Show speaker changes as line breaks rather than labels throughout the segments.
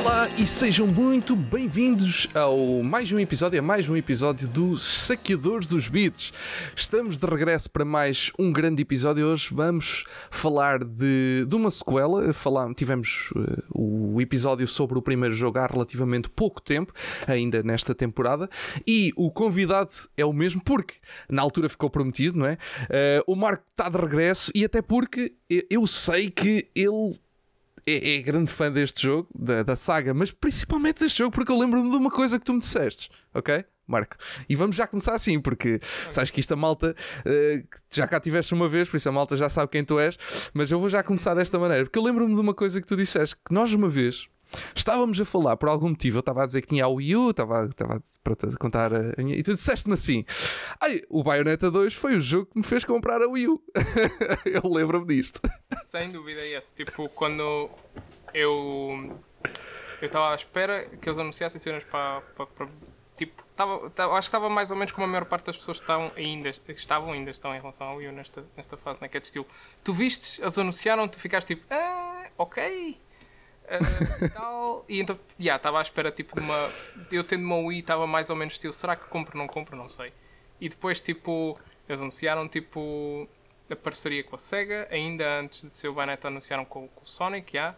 Olá e sejam muito bem-vindos ao mais um episódio, a mais um episódio dos Saqueadores dos Beats. Estamos de regresso para mais um grande episódio. Hoje vamos falar de, de uma sequela. Falar, tivemos uh, o episódio sobre o primeiro jogo há relativamente pouco tempo, ainda nesta temporada, e o convidado é o mesmo porque na altura ficou prometido, não é? Uh, o Marco está de regresso e até porque eu sei que ele é, é, grande fã deste jogo, da, da, saga, mas principalmente deste jogo, porque eu lembro-me de uma coisa que tu me disseste, ok? Marco. E vamos já começar assim, porque sabes que isto a malta uh, já cá tiveste uma vez, por isso a malta já sabe quem tu és, mas eu vou já começar desta maneira, porque eu lembro-me de uma coisa que tu disseste, que nós uma vez Estávamos a falar por algum motivo, eu estava a dizer que tinha a Wii U, estava, estava te contar a minha, e tu disseste-me assim: Ai, o Bayonetta 2 foi o jogo que me fez comprar a Wii U. eu lembro-me disto.
Sem dúvida, yes. Tipo, quando eu eu estava à espera que eles anunciassem cenas para, para, para tipo, tava, tava, acho que estava mais ou menos como a maior parte das pessoas estão ainda, estavam ainda estão em relação ao Wii U nesta, nesta fase, né? que é de estilo, tu vistes, eles anunciaram, tu ficaste tipo, ah, ok, uh, e tal. E então, já, yeah, estava à espera tipo de uma. Eu tendo uma Wii, estava mais ou menos estilo, será que compro ou não compro? Não sei. E depois, tipo, eles anunciaram tipo a parceria com a Sega, ainda antes de ser o Bayonetta anunciaram com, com o Sonic, já.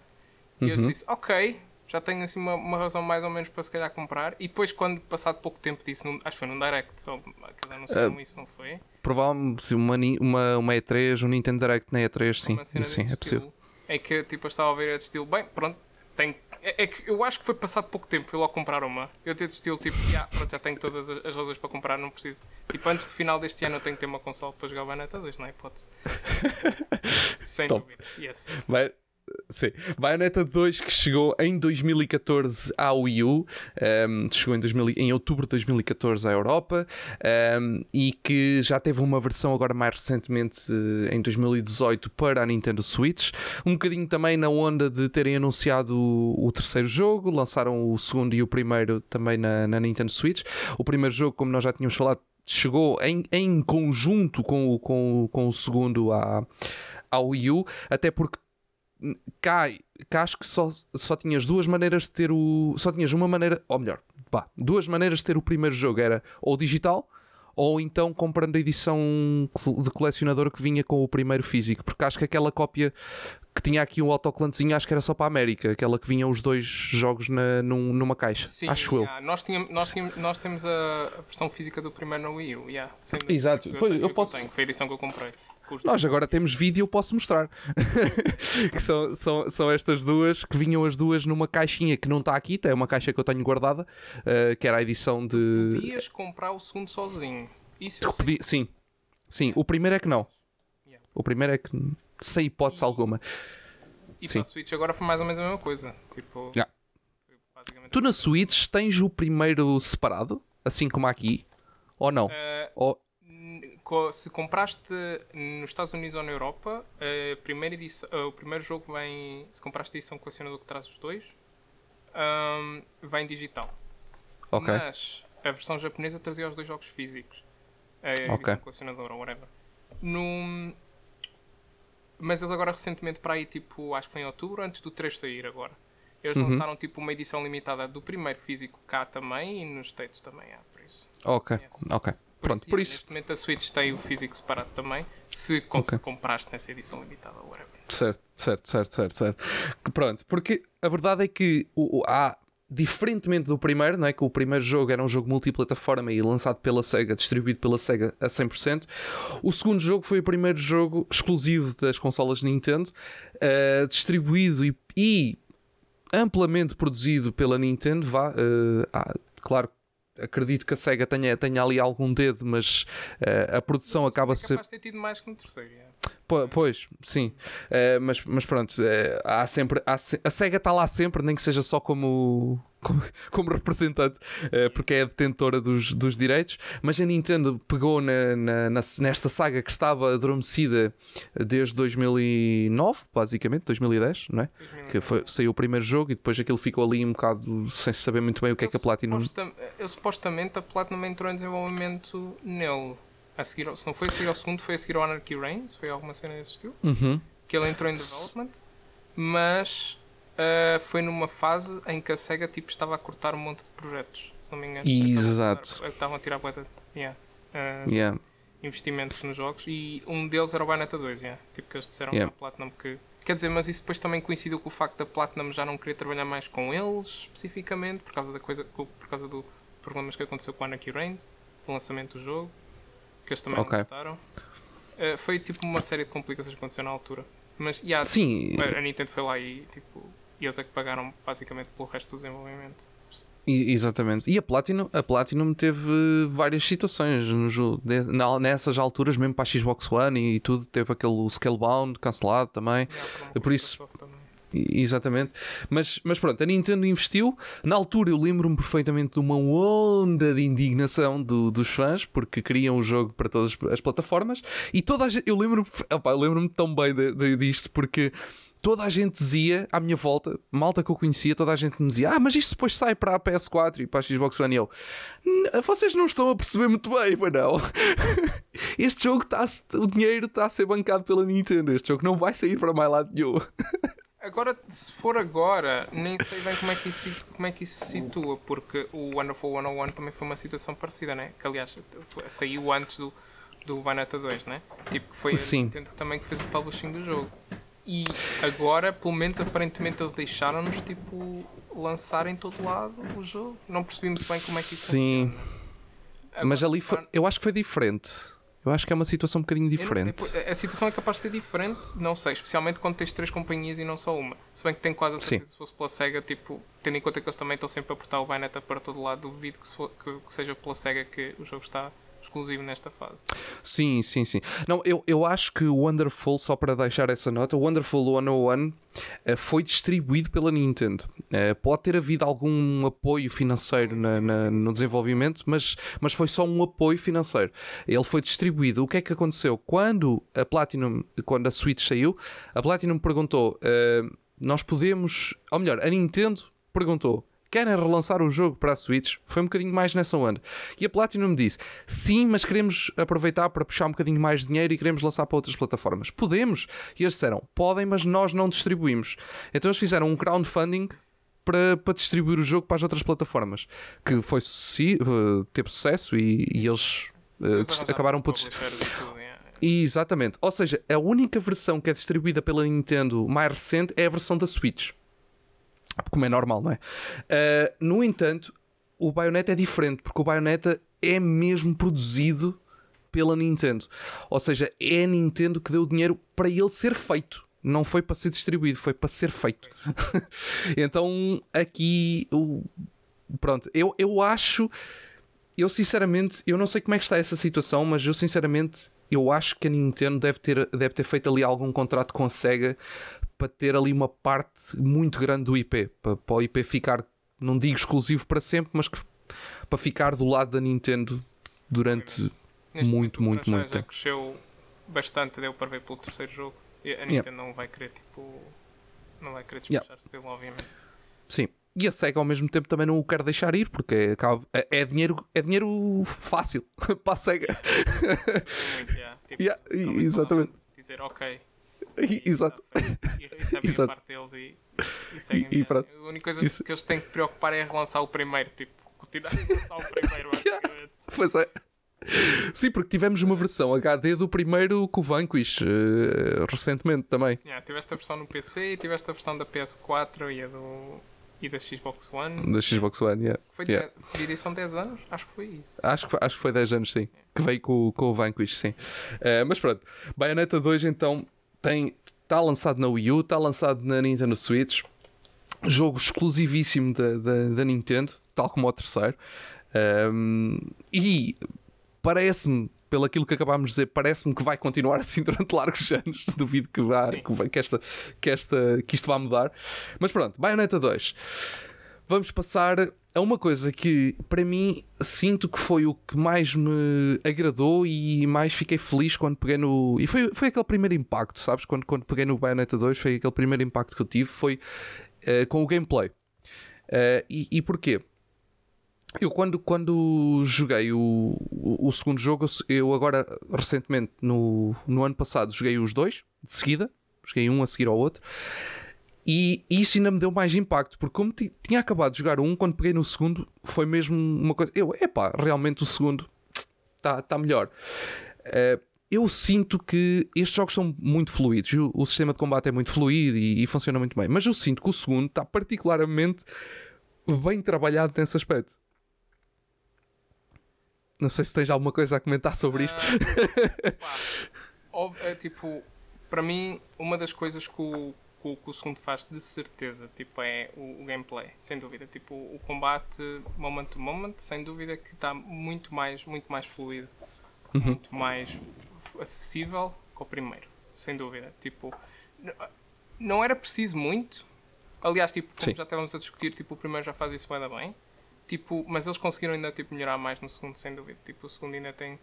E uhum. eu disse, ok, já tenho assim uma, uma, razão mais ou menos para se calhar comprar. E depois, quando passado pouco tempo disso, num, acho que foi num Direct, ou, eles anunciaram uh, isso, não foi?
Provavelmente uma, uma, uma E3, um Nintendo Direct na E3, sim. Sim, é possível
é que tipo, eu estava a ver a de estilo, bem, pronto, tem, é, é, que eu acho que foi passado pouco tempo, fui logo comprar uma. Eu tenho de estilo tipo, yeah, pronto, já tenho todas as, as razões para comprar, não preciso. Tipo, antes do final deste ano eu tenho que ter uma console para jogar o Bayonetta 2, não é hipótese. Sem Top. dúvida, yes.
Vai, Sim. Bayonetta 2 que chegou em 2014 à Wii U, um, ehm, chegou em, 2000, em outubro de 2014 à Europa um, ehm, e que já teve uma versão agora mais recentemente em 2018 para a Nintendo Switch. Um bocadinho também na onda de terem anunciado o, o terceiro jogo, lançaram o segundo e o primeiro também na, na Nintendo Switch. O primeiro jogo, como nós já tínhamos falado, chegou em, em conjunto com o, com, com o segundo à, ao Wii U, até porque cá, cá acho que só, só tinhas duas maneiras de ter o. Só tinhas uma maneira, ou melhor, pá, duas maneiras de ter o primeiro jogo: era ou digital ou então comprando a edição de colecionador que vinha com o primeiro físico, porque acho que aquela cópia que tinha aqui um autoclantezinho, acho que era só para a América, aquela que vinha os dois jogos na, num, numa caixa. Sim, acho
yeah. eu. Nós, tínhamos, nós, tínhamos, nós temos a, versão física do primeiro na Wii U, yeah,
Exato, eu, eu, eu posso.
Tenho, foi a edição que eu comprei.
Nós agora temos vídeo, eu posso mostrar. que são, são, são estas duas que vinham as duas numa caixinha que não está aqui, é uma caixa que eu tenho guardada, uh, que era a edição de.
Podias comprar o segundo sozinho. Isso
eu Podia, sim, sim. O primeiro é que não. Yeah. O primeiro é que sem hipótese e, alguma.
E sim. para a Switch agora foi mais ou menos a mesma coisa. Tipo.
Yeah. Tu na Switch tens o primeiro separado, assim como aqui, ou não? Uh, ou
se compraste nos Estados Unidos ou na Europa, a primeira edição, o primeiro jogo vem. Se compraste a edição colecionador que traz os dois, um, vem digital.
Ok.
Mas a versão japonesa trazia os dois jogos físicos. A edição okay. colecionadora whatever. No, mas eles agora recentemente para aí, tipo, acho que foi em outubro, antes do 3 sair agora. Eles uhum. lançaram tipo uma edição limitada do primeiro físico cá também e nos States também há, por isso.
Ok, ok.
Por Pronto, isso, por isso. Neste momento a Switch tem o físico separado também, se okay. compraste nessa edição limitada, whatever.
Certo, certo, certo, certo, certo. Pronto, porque a verdade é que o, o, há, diferentemente do primeiro, não é? que o primeiro jogo era um jogo multiplataforma e lançado pela SEGA, distribuído pela SEGA a 100%, o segundo jogo foi o primeiro jogo exclusivo das consolas Nintendo, uh, distribuído e, e, amplamente produzido pela Nintendo, vá, uh, claro acredito que a SEGA tenha, tenha ali algum dedo, mas uh, a produção acaba
é
ser.
ter tido mais que no terceiro. É.
Pois, sim. Uh, mas, mas pronto, uh, há sempre. Há, a SEGA está lá sempre, nem que seja só como como, como representante, uh, porque é a detentora dos, dos direitos, mas a Nintendo pegou na, na, na, nesta saga que estava adormecida desde 2009, basicamente, 2010, não é? 2010. Que foi, saiu o primeiro jogo e depois aquilo ficou ali um bocado sem saber muito bem o que eu é que a Platinum.
Suposta, eu, supostamente a Platinum entrou em desenvolvimento nele. A seguir, se não foi a seguir ao segundo, foi a seguir ao Anarchy Reigns, foi alguma cena desse estilo.
Uhum.
Que ele entrou em development, mas Uh, foi numa fase em que a SEGA tipo, estava a cortar um monte de projetos, se não me engano.
Exato.
Estavam a tirar boa yeah. Uh,
yeah.
investimentos nos jogos e um deles era o Bayonetta 2, yeah. tipo que eles disseram yeah. à Platinum que. Quer dizer, mas isso depois também coincidiu com o facto da Platinum já não querer trabalhar mais com eles especificamente por causa da coisa, por causa do problemas que aconteceu com a Anarchy Reigns, do lançamento do jogo, que eles também okay. não gostaram. Uh, foi tipo uma série de complicações que aconteceu na altura. Mas yeah,
Sim.
a Nintendo foi lá e tipo e eles é que pagaram basicamente pelo resto do desenvolvimento.
Exatamente. E a Platinum, a Platinum teve várias situações no jogo. Nessas alturas, mesmo para a Xbox One e tudo, teve aquele Scalebound cancelado também. Yeah, Por isso. Exatamente, mas, mas pronto, a Nintendo investiu. Na altura, eu lembro-me perfeitamente de uma onda de indignação do, dos fãs porque queriam o jogo para todas as plataformas. E toda a gente, eu lembro-me lembro tão bem de, de, disto porque toda a gente dizia à minha volta, malta que eu conhecia, toda a gente me dizia: Ah, mas isto depois sai para a PS4 e para a Xbox One. E eu, vocês não estão a perceber muito bem, mas não. este jogo está, o dinheiro está a ser bancado pela Nintendo. Este jogo não vai sair para mais lado nenhum.
Agora, se for agora, nem sei bem como é que isso, como é que isso se situa, porque o Wonderful 101 também foi uma situação parecida, né? Que aliás saiu antes do, do Bayonetta 2, né? Tipo, foi
Sim.
a Nintendo também que fez o publishing do jogo. E agora, pelo menos aparentemente, eles deixaram-nos tipo lançar em todo lado o jogo. Não percebemos bem como é que isso
Sim. Agora, Mas ali foi, eu acho que foi diferente. Eu acho que é uma situação um bocadinho diferente.
Não, a situação é capaz de ser diferente, não sei, especialmente quando tens três companhias e não só uma. Se bem que tenho quase a certeza se fosse pela SEGA, tipo, tendo em conta que eles também estão sempre a portar o Bayonetta para todo lado, duvido que, for, que, que seja pela SEGA que o jogo está exclusivo nesta fase.
Sim, sim, sim. Não, eu, eu acho que o Wonderful, só para deixar essa nota, o Wonderful 101 uh, eh, foi distribuído pela Nintendo. Uh, pode ter havido algum apoio financeiro na, na, no desenvolvimento, mas, mas foi só um apoio financeiro. Ele foi distribuído. O que é que aconteceu? Quando a Platinum, quando a Switch saiu, a Platinum perguntou: uh, nós podemos, ou melhor, a Nintendo perguntou querem relançar o jogo para a Switch? Foi um bocadinho mais nessa onda. E a Platinum me disse: sim, mas queremos aproveitar para puxar um bocadinho mais de dinheiro e queremos lançar para outras plataformas. Podemos? E eles disseram: podem, mas nós não distribuímos. Então eles fizeram um crowdfunding para, para distribuir o jogo para as outras plataformas. Que foi uh, teve sucesso e, e eles uh, acabaram por. Exatamente. Ou seja, a única versão que é distribuída pela Nintendo mais recente é a versão da Switch como é normal, não é? Uh, no entanto, o Bayonetta é diferente, porque o Bayonetta é mesmo produzido pela Nintendo. Ou seja, é a Nintendo que deu o dinheiro para ele ser feito. Não foi para ser distribuído, foi para ser feito. então, aqui, pronto, eu, eu acho, eu sinceramente, eu não sei como é que está essa situação, mas eu sinceramente, eu acho que a Nintendo deve ter, deve ter feito ali algum contrato com a SEGA para ter ali uma parte muito grande do IP, para, para o IP ficar, não digo exclusivo para sempre, mas que, para ficar do lado da Nintendo durante Neste muito, muito, muito
tempo. Já cresceu bastante, deu para ver pelo terceiro jogo. E a Nintendo yeah. não vai querer, tipo, não vai querer despachar-se yeah. dele, obviamente.
Sim. E a SEGA ao mesmo tempo também não o quer deixar ir, porque é, é, dinheiro, é dinheiro fácil para a SEGA.
Muito, yeah. tipo,
yeah, exatamente.
Dizer, ok,
Exato.
E, Exato. a parte deles e, e seguem. E, e a única coisa Isso. que eles têm que preocupar é relançar o primeiro, tipo, continuar a relançar o primeiro.
pois é. Sim, porque tivemos uma versão HD do primeiro com o Vanquish uh, recentemente também.
Yeah, tiveste a versão no PC, tiveste a versão da PS4 e a do e da Xbox One.
Da Xbox One, yeah.
Foi
yeah.
de, edição 10 anos? Acho que foi isso.
Acho que, acho que foi 10 anos, sim. Yeah. Que veio com, com o Vanquish, sim. Uh, mas pronto, Bayonetta 2 então tem está lançado na Wii U, está lançado na Nintendo Switch, jogo exclusivíssimo da, da, da Nintendo, tal como o terceiro. Um, e parece-me, pelo aquilo que acabámos de dizer, parece-me que vai continuar assim durante largos anos. Duvido que, vá, que, que, esta, que, esta, que isto vá mudar. Mas pronto, Bayonetta 2. Vamos passar é uma coisa que para mim sinto que foi o que mais me agradou e mais fiquei feliz quando peguei no. E foi, foi aquele primeiro impacto, sabes? Quando, quando peguei no Bayonetta 2, foi aquele primeiro impacto que eu tive, foi uh, com o gameplay. Uh, e, e porquê? Eu quando, quando joguei o, o, o, segundo jogo, eu agora recentemente no, no ano passado joguei os dois de seguida, joguei um a seguir ao outro. E isso ainda me deu mais impacto, porque como tinha acabado de jogar um, quando peguei no segundo, foi mesmo uma coisa. Eu, epá, realmente o segundo está tá melhor. Uh, eu sinto que estes jogos são muito fluidos, o, o sistema de combate é muito fluido e, e, funciona muito bem, mas eu sinto que o segundo está particularmente bem trabalhado nesse aspecto. Não sei se tens alguma coisa a comentar sobre isto.
Uh, é, tipo, para mim, uma das coisas que o, que, que o segundo faz de certeza tipo, é o, o, gameplay, sem dúvida. Tipo, o combate moment to moment, sem dúvida que está muito mais, muito mais fluido, uhum. muito mais acessível que o primeiro, sem dúvida. Tipo, não era preciso muito. Aliás, tipo, como Sim. já estávamos a discutir, tipo, o primeiro já faz isso bem. Tipo, mas eles conseguiram ainda tipo, melhorar mais no segundo, sem dúvida. Tipo, o segundo ainda tem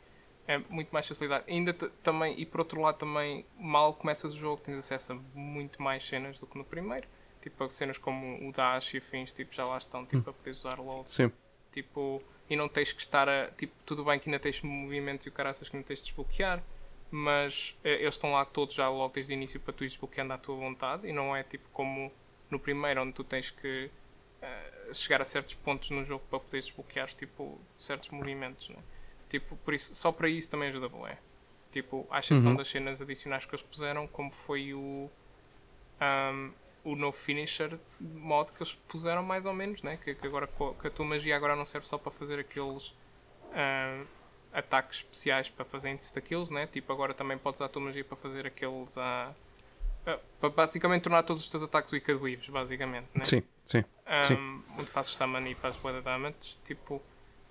é, muito mais facilidade. Ainda também, e por outro lado, também, mal começas o jogo, tens acesso a muito mais cenas do que no primeiro. Tipo, cenas como o dash e afins, tipo, já lá estão, tipo, hum. para poderes usar logo.
Sim.
Tipo, e não tens que estar a. Tipo, tudo bem que ainda tens movimentos e o caraças que não tens de desbloquear, mas é, eles estão lá todos já logo desde o início para tu ir desbloqueando à tua vontade e não é tipo como no primeiro, onde tu tens que uh, chegar a certos pontos no jogo para poder desbloquear tipo, certos movimentos. Né? Tipo, por isso, só para isso também ajuda a Tipo, à exceção uhum. das cenas adicionais que eles puseram, como foi o. Um, o no finisher mod que eles puseram mais ou menos, né? que, que agora que a tua magia agora não serve só para fazer aqueles um, ataques especiais para fazer insta kills, né? tipo agora também podes usar a tua magia para fazer aqueles uh, uh, para basicamente tornar todos os teus ataques wicked weaves, basicamente. Né?
Sim, sim.
Um,
sim.
Onde fazes summon e fazes weather damage, tipo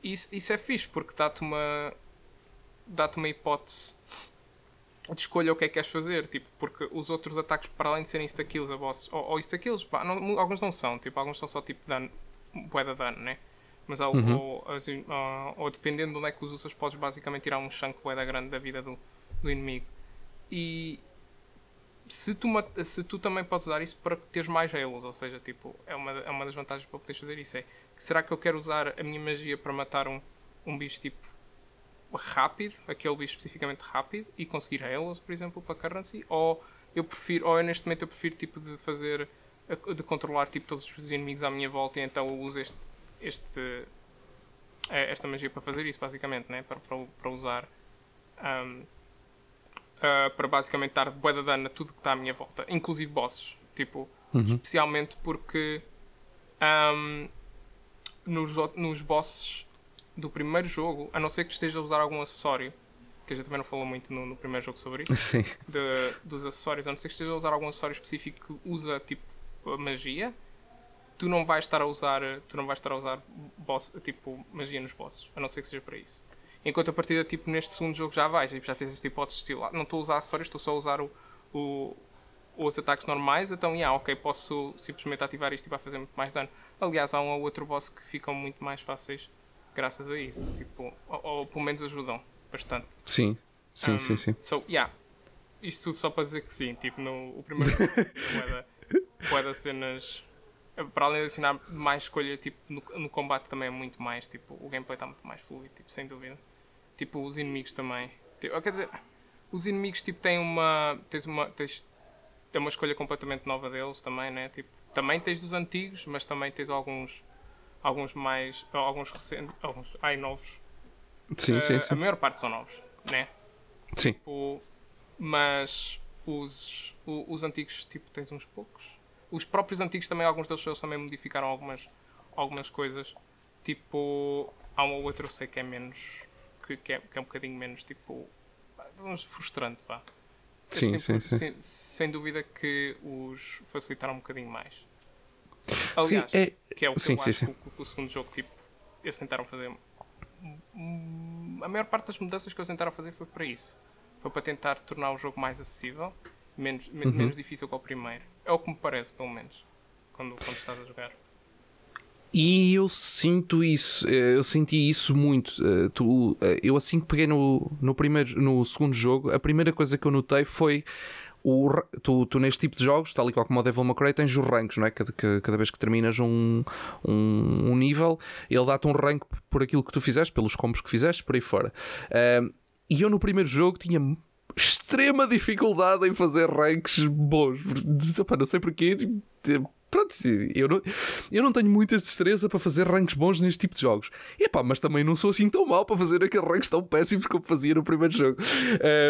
isso, isso é fixe porque dá-te uma dá-te uma hipótese de escolha o que é que queres fazer, tipo, porque os outros ataques, para além de serem insta-kills a boss, ou, ou insta-kills, não, alguns não são, tipo, alguns são só tipo dano, de dano, né? Mas ao, uhum. ou, ou, ou, dependendo de onde é que os usas, podes basicamente tirar um chunk bué da grande da vida do, do inimigo. E se tu, se tu também podes usar isso para teres mais halos, ou seja, tipo, é uma, é uma das vantagens para poderes fazer isso, é será que eu quero usar a minha magia para matar um, um bicho tipo rápido, aquele bicho especificamente rápido, e conseguir halos, por exemplo, para currency, ou eu prefiro, ou eu, neste momento eu prefiro tipo de fazer, de controlar tipo todos os inimigos à minha volta e então eu uso este, este eh, esta magia para fazer isso, basicamente, né? para, para, para usar um, uh, para basicamente dar bué de dano a tudo que está à minha volta, inclusive bosses, tipo, uhum. especialmente porque um, nos, nos bosses do primeiro jogo, a não ser que esteja a usar algum acessório, que a gente também não falou muito no, no primeiro jogo sobre isso,
Sim.
De, dos acessórios, a não ser que esteja a usar algum acessório específico que usa tipo magia, tu não vais estar a usar, tu não vais estar a usar boss, tipo magia nos bosses, a não ser que seja para isso. Enquanto a partida tipo neste segundo jogo já vais, tipo, já tens esta hipótese de estilo, ah, não estou a usar acessórios, estou só a usar o, o os ataques normais, então, yeah, ok, posso simplesmente ativar isto e vai fazer muito mais dano. Aliás, há um ou outro boss que ficam muito mais fáceis graças a isso. Tipo, ou, ou pelo menos ajudam bastante.
Sim, sim, um, sim, sim.
So, yeah. Isto tudo só para dizer que sim. Tipo, no o primeiro boa da cenas. Para além de adicionar mais escolha, tipo, no, no, combate também é muito mais. Tipo, o gameplay está muito mais fluido, tipo, sem dúvida. Tipo, os inimigos também. Tipo, quer dizer, os inimigos tipo, têm uma. Tens uma. Tens, tem uma escolha completamente nova deles também, né? Tipo, também tens dos antigos, mas também tens alguns alguns mais alguns recentes, alguns ai novos.
Sim, uh, sim, sim.
A maior parte são novos, né?
Sim.
Tipo, mas os, os, os antigos, tipo, tens uns poucos. Os próprios antigos também, alguns deles também modificaram algumas, algumas coisas. Tipo, há um ou outro eu sei que é menos, que, que, é, que é um bocadinho menos, tipo, frustrante, vá.
Sim,
sim,
sim,
sem, sem, dúvida que os facilitaram um bocadinho mais.
Aliás, sim, é...
que é o que
sim,
eu
sim,
acho. Que, o, o segundo jogo, tipo, eles tentaram fazer. A maior parte das mudanças que eles tentaram fazer foi para isso. Foi para tentar tornar o jogo mais acessível, menos, uhum. menos difícil que o primeiro. É o que me parece, pelo menos, quando, quando estás a jogar.
E eu sinto isso, eh, eu senti isso muito. Eh, tu, eh, eu assim que peguei no, no, primeiro, no segundo jogo, a primeira coisa que eu notei foi o, tu, tu neste tipo de jogos, tal e qual como o Devil May Cry, tens os ranks, não é? Cada, cada vez que terminas um, um, um nível, ele dá-te um rank por aquilo que tu fizeste, pelos combos que fizeste, por aí fora. Uh, e eu no primeiro jogo tinha extrema dificuldade em fazer ranks bons. Não sei porquê. Pronto, eu não, eu não tenho muita destreza para fazer ranks bons neste tipo de jogos. Epá, mas também não sou assim tão mal para fazer aqueles ranks tão péssimos como fazia no primeiro jogo.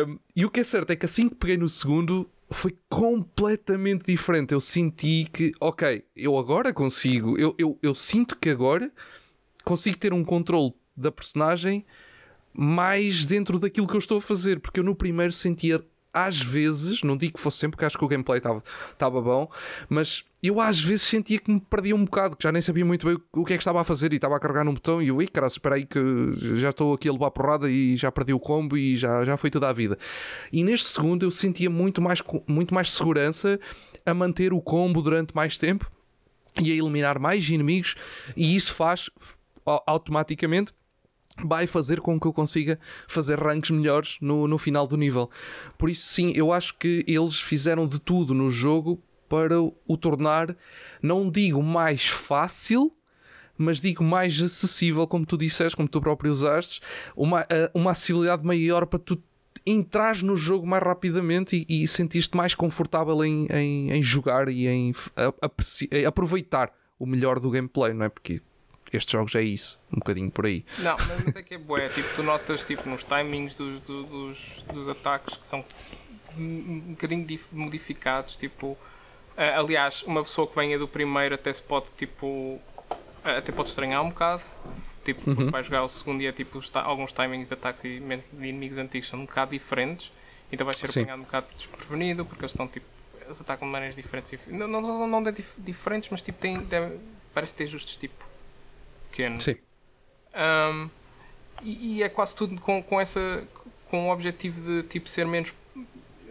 Um, e o que é certo é que assim que peguei no segundo, foi completamente diferente. Eu senti que, ok, eu agora consigo, eu, eu, eu sinto que agora consigo ter um controle da personagem mais dentro daquilo que eu estou a fazer, porque eu no primeiro sentia às vezes, não digo que fosse sempre, porque acho que o gameplay estava bom, mas eu às vezes sentia que me perdia um bocado, que já nem sabia muito bem o que é que estava a fazer e estava a carregar num botão e eu, cara, espera aí que já estou aqui a levar porrada e já perdi o combo e já, já foi toda a vida. E neste segundo eu sentia muito mais, muito mais segurança a manter o combo durante mais tempo e a eliminar mais inimigos e isso faz automaticamente vai fazer com que eu consiga fazer ranks melhores no, no final do nível. Por isso, sim, eu acho que eles fizeram de tudo no jogo para o tornar, não digo mais fácil, mas digo mais acessível, como tu disseste, como tu próprio usaste, uma, uma acessibilidade maior para tu entrar no jogo mais rapidamente e, e sentir-te mais confortável em, em, em, jogar e em aproveitar o melhor do gameplay, não é? Porque estes jogos é isso, um bocadinho por aí.
Não, mas é que é bué, tipo, tu notas tipo, nos timings dos, dos, dos ataques que são um bocadinho modificados, tipo, aliás, uma pessoa que venha do primeiro até se pode, tipo, até pode estranhar um bocado, tipo, porque uhum. vai jogar o segundo e é tipo, alguns timings de ataques e de inimigos antigos são um bocado diferentes, então vais ser Sim. apanhado um bocado desprevenido, porque eles estão, tipo, eles atacam de maneiras diferentes, não, não, não, não diferentes, mas tipo, tem, parece ter justos, tipo, pequeno.
Sim.
Um, e, e, é quase tudo com, com essa com o objetivo de tipo ser menos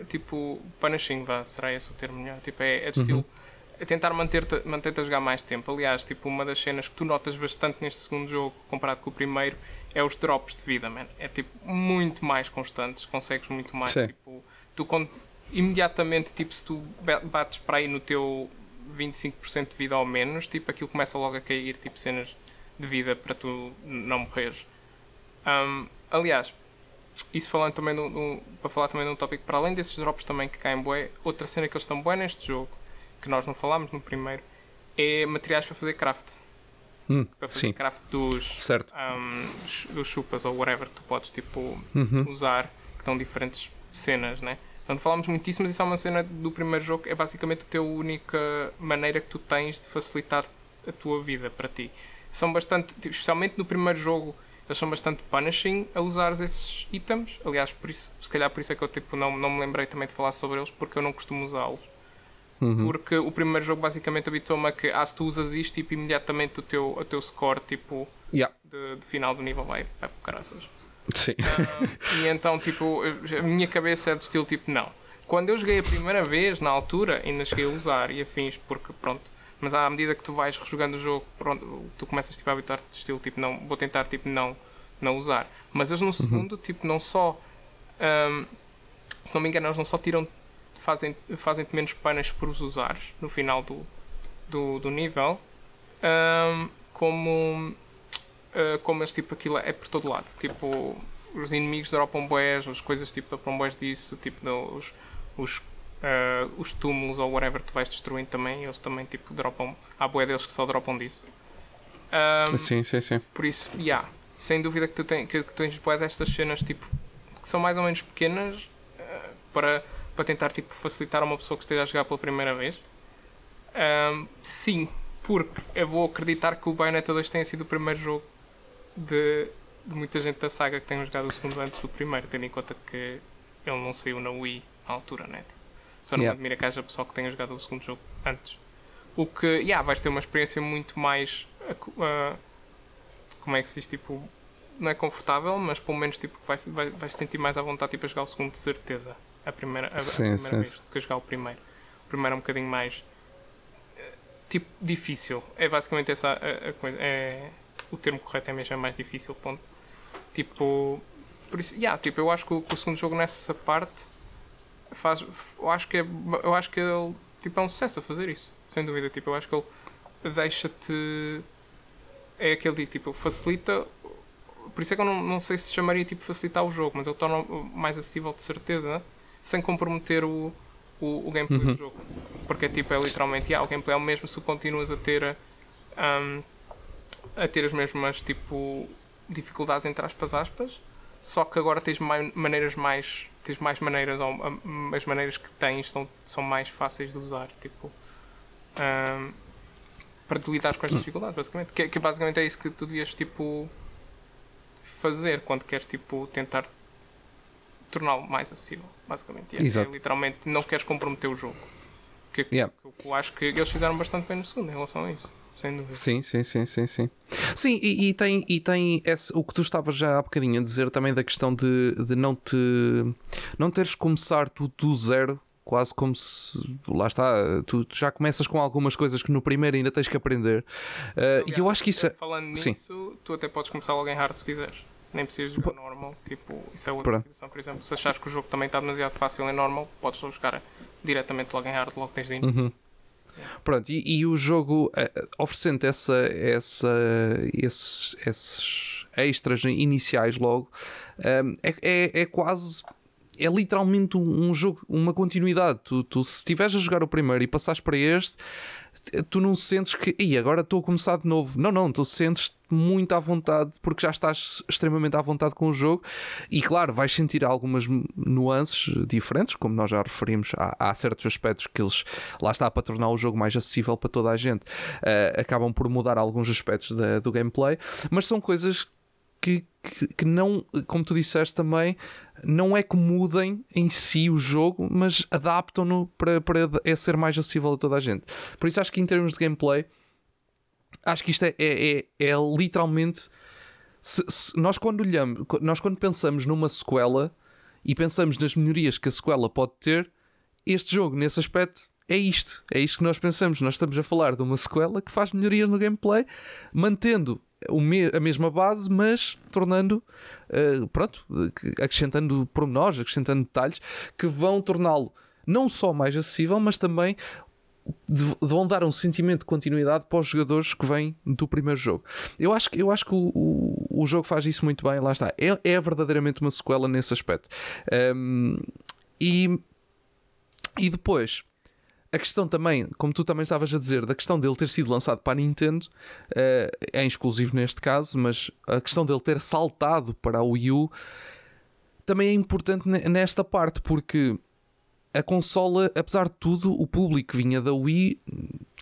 tipo punishing, vá, será esse o termo melhor? Tipo, é, é de estilo uhum. é tentar manter-te manter a jogar mais tempo. Aliás, tipo, uma das cenas que tu notas bastante neste segundo jogo comparado com o primeiro é os drops de vida, man. É tipo muito mais constantes, consegues muito mais. Sim. Tipo, tu quando, imediatamente, tipo, se tu bates para aí no teu 25% de vida ao menos, tipo, aquilo começa logo a cair, tipo, cenas de vida para tu não morreres. Um, aliás, isso falando também no, no, para falar também de um tópico, para além desses drops também que caem bué, outra cena que eles estão bué neste jogo, que nós não falámos no primeiro, é materiais para fazer craft.
Hum,
para fazer
sim.
craft dos,
certo.
Um, dos chupas ou whatever que tu podes tipo, uhum. usar, que estão diferentes cenas, né? Portanto, falámos muitíssimo, mas isso é uma cena do primeiro jogo, é basicamente a tua única maneira que tu tens de facilitar a tua vida para ti são bastante, tipo, especialmente no primeiro jogo, eles são bastante punishing a usar esses itens. Aliás, por isso, se calhar por isso é que eu tipo, não, não me lembrei também de falar sobre eles, porque eu não costumo usá-los. Uhum. Porque o primeiro jogo basicamente habituou-me a que ah, se tu usas isto, tipo, imediatamente o teu, o teu score tipo,
yeah.
de, de, final do nível vai, vai por caraças.
Sim.
Uh, e então, tipo, a minha cabeça é do estilo tipo, não. Quando eu joguei a primeira vez, na altura, ainda cheguei a usar e afins, porque pronto, mas à medida que tu vais rejogando o jogo, pronto, tu começas tipo, a habituar-te de estilo, tipo, não, vou tentar tipo, não, não usar. Mas eles no uhum. segundo, uhum. tipo, não só, um, se não me engano, eles não só tiram, fazem, fazem-te menos panas por os usares no final do, do, do nível, um, como, uh, como eles, tipo, aquilo é por todo lado. Tipo, os inimigos dropam boés, as coisas tipo dropam boés disso, tipo, os, os uh, os túmulos ou whatever tu vais destruindo também, eles também tipo dropam. Há boé deles que só dropam disso.
Um, sim, sim, sim.
Por isso. Yeah, sem dúvida que tu, tem, que, que tens boé destas cenas tipo que são mais ou menos pequenas uh, para, para tentar tipo, facilitar a uma pessoa que esteja a jogar pela primeira vez. Um, sim, porque eu vou acreditar que o Bayonetta 2 tenha sido o primeiro jogo de, de muita gente da saga que tenha jogado o segundo antes do primeiro, tendo em conta que ele não saiu na Wii na altura, né? Só não yeah. admira que haja pessoal que tenha jogado o segundo jogo antes. O que, yeah, vais ter uma experiência muito mais. Uh, como é que se diz? Tipo, não é confortável, mas pelo menos tipo, vais, vais, vais sentir mais à vontade tipo, a jogar o segundo de certeza. A primeira, a,
sim,
a primeira
sim,
vez do que a jogar o primeiro. O primeiro é um bocadinho mais. Tipo, difícil. É basicamente essa a, a coisa. É, o termo correto é mesmo é mais difícil, ponto. Tipo. Por isso, yeah, tipo, eu acho que o, que o segundo jogo nessa parte faz. Eu acho que é, eu acho que ele tipo, é um sucesso a fazer isso, sem dúvida. Tipo, eu acho que ele deixa-te. É aquele tipo, facilita. Por isso é que eu não, não sei se chamaria tipo facilitar o jogo, mas ele torna mais acessível de certeza. sem comprometer o, o, o gameplay
Uhum.
do jogo. Porque tipo, é literalmente, yeah, o gameplay é o mesmo se tu continuas a ter um, a ter as mesmas tipo dificuldades entre aspas aspas, só que agora tens maneiras mais tens mais maneiras ou um, as maneiras que tens são, são mais fáceis de usar, tipo um, para te lidar com estas dificuldades, basicamente. Que, que basicamente é isso que tu devias tipo fazer quando queres tipo tentar torná-lo mais acessível, basicamente. É,
Exato.
é literalmente não queres comprometer o jogo. Que, que-
Yeah.
que eu acho que eles fizeram bastante bem no segundo em relação a isso, sem dúvida.
Sim, sim, sim, sim, sim. Sim, e, e tem, e tem esse, o que tu estavas já há bocadinho a dizer também da questão de, de não te não teres que começar tudo do zero, quase como se lá está, tu, tu já começas com algumas coisas que no primeiro ainda tens que aprender. Uh, e eu acho que isso é.
Falando
Sim.
nisso, tu até podes começar logo em hard se quiseres. Nem precisas jogar normal. Tipo, isso é outra
Pronto.
situação, por exemplo. Se achares que o jogo também está demasiado fácil em normal, podes só jogar diretamente logo em hard, logo desde o início.
Uhum. Pronto, e, e o jogo eh, oferecendo essa, essa, esses, esses extras iniciais logo ehm, é, é, é quase. É literalmente um um jogo, uma continuidade. Tu, tu, se estiveres a jogar o primeiro e passares para este, tu não sentes que "Ih, agora estou a começar de novo. Não, não, tu sentes muito à vontade porque já estás extremamente à vontade com o jogo. E claro, vais sentir algumas nuances diferentes, como nós já referimos, há, certos aspectos que eles lá está para tornar o jogo mais acessível para toda a gente, eh, acabam por mudar alguns aspectos da- do gameplay, mas são coisas que, que, que não, como tu disseste também, não é que mudem em si o jogo, mas adaptam-no para, para é ser mais acessível a toda a gente. Por isso acho que em termos de gameplay, acho que isto é, é, é, é literalmente. se- se- nós, quando olhamos, nós quando pensamos numa sequela e pensamos nas melhorias que a sequela pode ter, este jogo, nesse aspecto, é isto. É isto que nós pensamos. Nós estamos a falar de uma sequela que faz melhorias no gameplay, mantendo a mesma base, mas tornando, eh, pronto, acrescentando pormenores, acrescentando detalhes que vão torná-lo não só mais acessível, mas também vão dar um sentimento de continuidade para os jogadores que vêm do primeiro jogo. Eu acho, que- eu acho que o, o, o jogo faz isso muito bem, lá está. É, é verdadeiramente uma sequela nesse aspecto. Um, e, e depois, a questão também, como tu também estavas a dizer, da questão dele ter sido lançado para a Nintendo, eh, é exclusivo neste caso, mas a questão dele ter saltado para a Wii U também é importante ne- nesta parte, porque a consola, apesar de tudo, o público que vinha da Wii,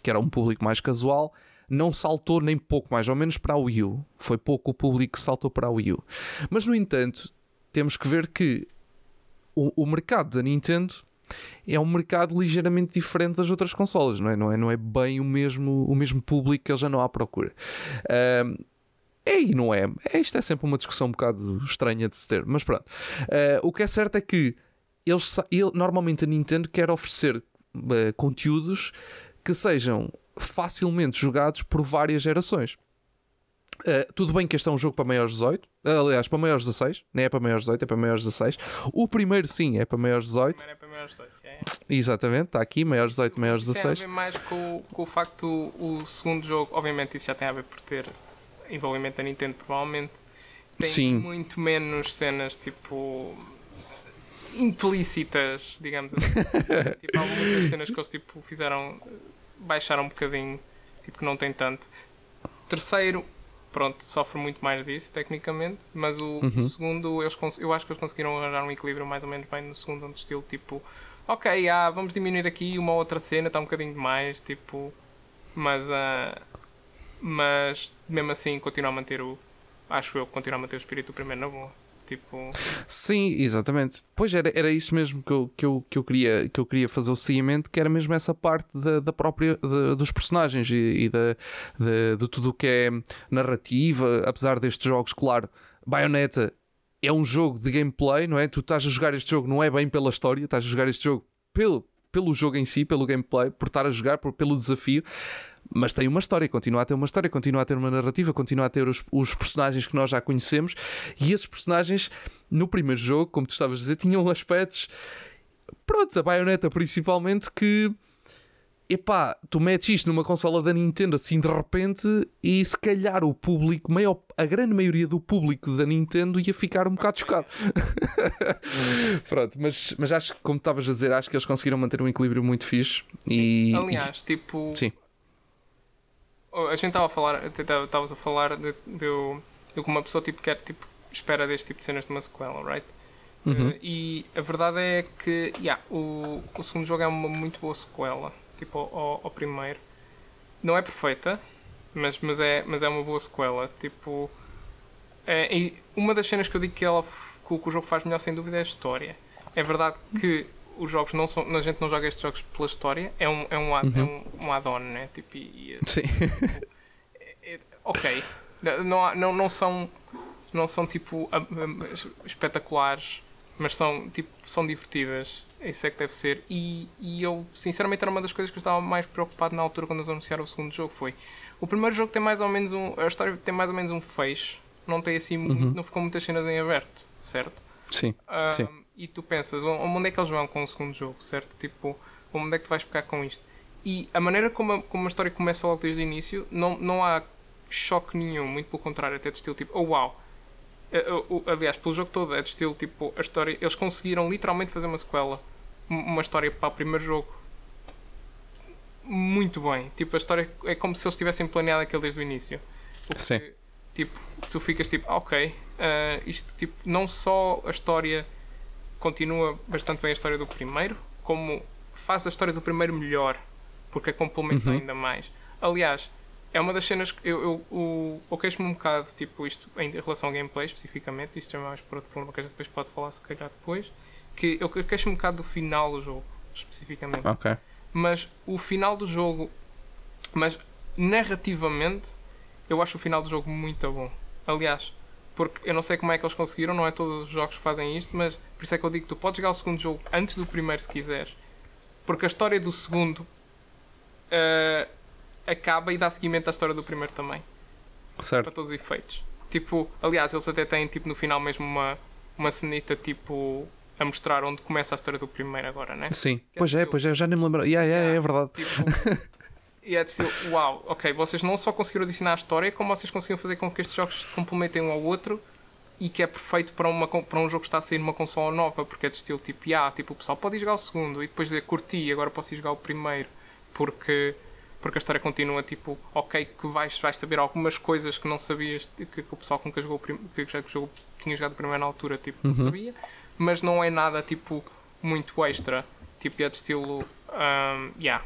que era um público mais casual, não saltou nem pouco mais ou menos para a Wii U. Foi pouco o público que saltou para a Wii U. Mas, no entanto, temos que ver que o, o mercado da Nintendo é um mercado ligeiramente diferente das outras consolas, não é? Não é, não é bem o mesmo, o mesmo público que ele já não há procura. Ahm, é e não é. é. Isto é sempre uma discussão um bocado estranha de se ter, mas pronto. Ah, o que é certo é que eles, ele- normalmente a Nintendo quer oferecer ah, conteúdos que sejam facilmente jogados por várias gerações. Uh, tudo bem que este é um jogo para maiores de 18, aliás, para maiores de 16, nem é para maiores de 18, é para maiores de 16. O primeiro, sim, é para maiores de 18,
Primeiro é para maiores de 18, é,
exatamente, está aqui, maiores de 18, maiores
Isso tem a
16.
ver mais com, com o facto o, o segundo jogo, obviamente isso já tem a ver por ter envolvimento da Nintendo, provavelmente. Tem
Sim.
muito menos cenas tipo implícitas, digamos assim. tipo, algumas das cenas que eles tipo, fizeram baixaram um bocadinho, tipo que não tem tanto. Terceiro, pronto, sofre muito mais disso, tecnicamente, mas o, o
Uhum.
segundo, eles, eu acho que eles conseguiram arranjar um equilíbrio mais ou menos bem no segundo, onde estilo tipo, ok, ah, vamos diminuir aqui uma outra cena, está um bocadinho demais, tipo, mas, ah, mas mesmo assim continuar a manter o, acho eu, continuar a manter o espírito do primeiro na boa. Tipo,
Sim, exatamente. Pois era, era isso mesmo que eu, que, eu, que, eu queria, que eu queria fazer o seguimento, que era mesmo essa parte da, da própria dos personagens e, e da, da- de tudo o que é narrativa, apesar destes jogos, claro, Bayonetta é um jogo de gameplay, não é? Tu estás a jogar este jogo não é bem pela história, estás a jogar este jogo pelo, pelo jogo em si, pelo gameplay, por estar a jogar, por, pelo desafio. Mas tem uma história, continua a ter uma história, continua a ter uma narrativa, continua a ter os, os personagens que nós já conhecemos. E esses personagens, no primeiro jogo, como tu estavas a dizer, tinham aspectos. Pronto, a baioneta principalmente, que epá, tu metes isto numa consola da Nintendo assim de repente e se calhar o público, maior, a grande maioria do público da Nintendo ia ficar um bocado chocado. Pronto, mas, mas acho que, como estavas a dizer, acho que eles conseguiram manter um equilíbrio muito fixe. E,
Aliás, tipo.
sim,
a gente estava a falar, estavas a falar de, de, de como uma pessoa tipo, quer, tipo, espera deste tipo de cenas de uma sequela, right?
Uhum.
Uh, e a verdade é que yeah, o, o segundo jogo é uma muito boa sequela, tipo ao, ao primeiro. Não é perfeita, mas, mas, é, mas é uma boa sequela. Tipo, é, e uma das cenas que eu digo que, ela, que o jogo faz melhor sem dúvida é a história. É verdade que os jogos não são. A gente não joga estes jogos pela história, é um, é um, add- é um, um add-on, né? Tipo, e-
sim.
é- ok. Não, não, não são. Não são tipo espetaculares, mas são tipo são divertidas. Isso é que deve ser. E, e eu, sinceramente, era uma das coisas que eu estava mais preocupado na altura quando eles anunciaram o segundo jogo. Foi o primeiro jogo tem mais ou menos um. A história tem mais ou menos um fecho. Não tem assim. muito- não ficou muitas cenas em aberto, certo?
Sim,
Ah,
sim.
E tu pensas, "O- onde é que eles vão com o segundo jogo, certo? Tipo, onde é que tu vais pegar com isto? E a maneira como a, como a história começa logo desde o início, não, não há choque nenhum, muito pelo contrário, até de estilo tipo, oh uau! Eh, o- Aliás, pelo jogo todo é de estilo tipo, a história, eles conseguiram literalmente fazer uma sequela, um- uma história para o primeiro jogo. Muito bem, tipo, a história é como se eles tivessem planeado aquilo desde o início. O que,
Sim.
Tipo, tu ficas tipo, ok, ah, isto tipo, não só a história continua bastante bem a história do primeiro, como faz a história do primeiro melhor, porque a complementa
Uhum.
ainda mais. Aliás, é uma das cenas que eu, eu, o- eu queixo-me um bocado, tipo, isto em relação ao gameplay especificamente, isto é mais por outro problema que a gente depois pode falar se calhar depois, que eu queixo-me um bocado do final do jogo, especificamente
Ok.
mas o final do jogo, mas narrativamente, eu acho o final do jogo muito bom. Aliás, porque eu não sei como é que eles conseguiram, não é todos os jogos que fazem isto, mas por isso é que eu digo que tu podes jogar o segundo jogo antes do primeiro se quiseres, porque a história do segundo eh, acaba e dá seguimento à história do primeiro também para
Certo.
todos os efeitos. Tipo, aliás, eles até têm tipo, no final mesmo uma, uma cenita tipo a mostrar onde começa a história do primeiro agora, né?
Sim.
Que é
Pois é, pois é, eu já nem me lembro. Yeah, yeah, é verdade.
Tipo, e é de estilo, uau, ok, vocês não só conseguiram adicionar a história, como vocês conseguiram fazer com que estes jogos se complementem um ao outro e que é perfeito para, uma, para um jogo que está a sair numa consola nova, porque é de estilo tipo, ah, tipo, o pessoal pode ir jogar o segundo e depois dizer curti, agora posso ir jogar o primeiro, porque, porque a história continua tipo, ok, que vais, vais saber algumas coisas que não sabias, que, que o pessoal que nunca jogou, o prim- que já jogou, tinha jogado primeiro na altura, tipo, não sabia, mas não é nada tipo muito extra, tipo, é de estilo, um, yeah,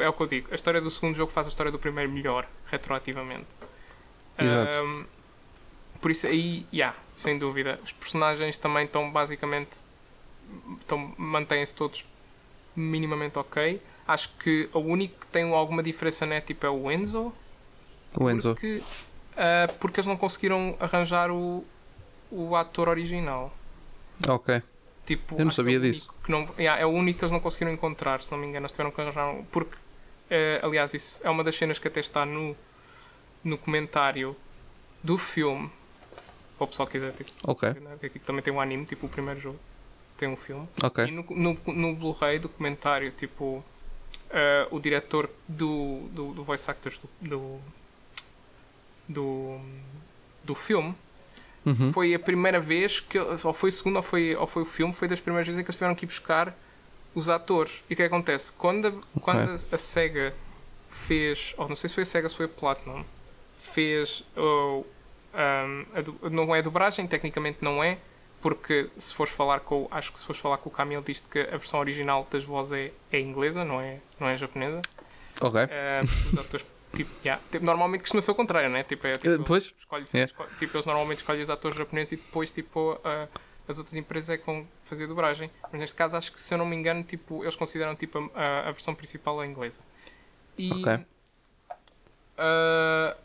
é o que eu digo, a história do segundo jogo faz a história do primeiro melhor, retroativamente.
Exato.
Um, por isso aí, yeah, sem dúvida. Os personagens também estão basicamente estão, mantêm-se todos minimamente ok. Acho que o único que tem alguma diferença né, tipo, é o Enzo.
O Enzo.
Porque, ah, porque eles não conseguiram arranjar o, o ator original.
Ok.
Tipo,
Eu não sabia
é
disso.
Que não, yeah, é o único que eles não conseguiram encontrar, se não me engano. Eles tiveram que arranjar. Porque, eh, aliás, isso é uma das cenas que até está no, no comentário do filme. Para o pessoal que quiser, tipo,
Ok.
né, aqui também tem um anime, tipo o primeiro jogo. Tem um filme.
Ok.
E no, no, no Blu-ray do comentário, tipo, eh, o diretor do, do, do voice actors do, do, do, do filme
Uhum.
foi a primeira vez que, ou foi a segunda ou foi, ou foi o filme, foi das primeiras vezes em que eles tiveram que ir buscar os atores. E o que acontece? Quando a, quando a, SEGA fez, ou não sei se foi a SEGA ou se foi a Platinum, fez o. um, a não é a dobragem, tecnicamente não é, porque se fores falar com. Acho que se fores falar com o Camille, diz que a versão original das vozes é, é inglesa, não é, não é japonesa.
Ok.
Uh, os atores, tipo, yeah, tipo, normalmente costuma ser o contrário, né? Tipo, é, tipo,
Eh, pois.
escolhe
Yeah.
esco- tipo, eles normalmente escolhem os atores japoneses e depois tipo, a- as outras empresas é que vão fazer a dobragem. Mas neste caso acho que se eu não me engano, tipo, eles consideram tipo, a, a versão principal a inglesa. E
Ok.
ah,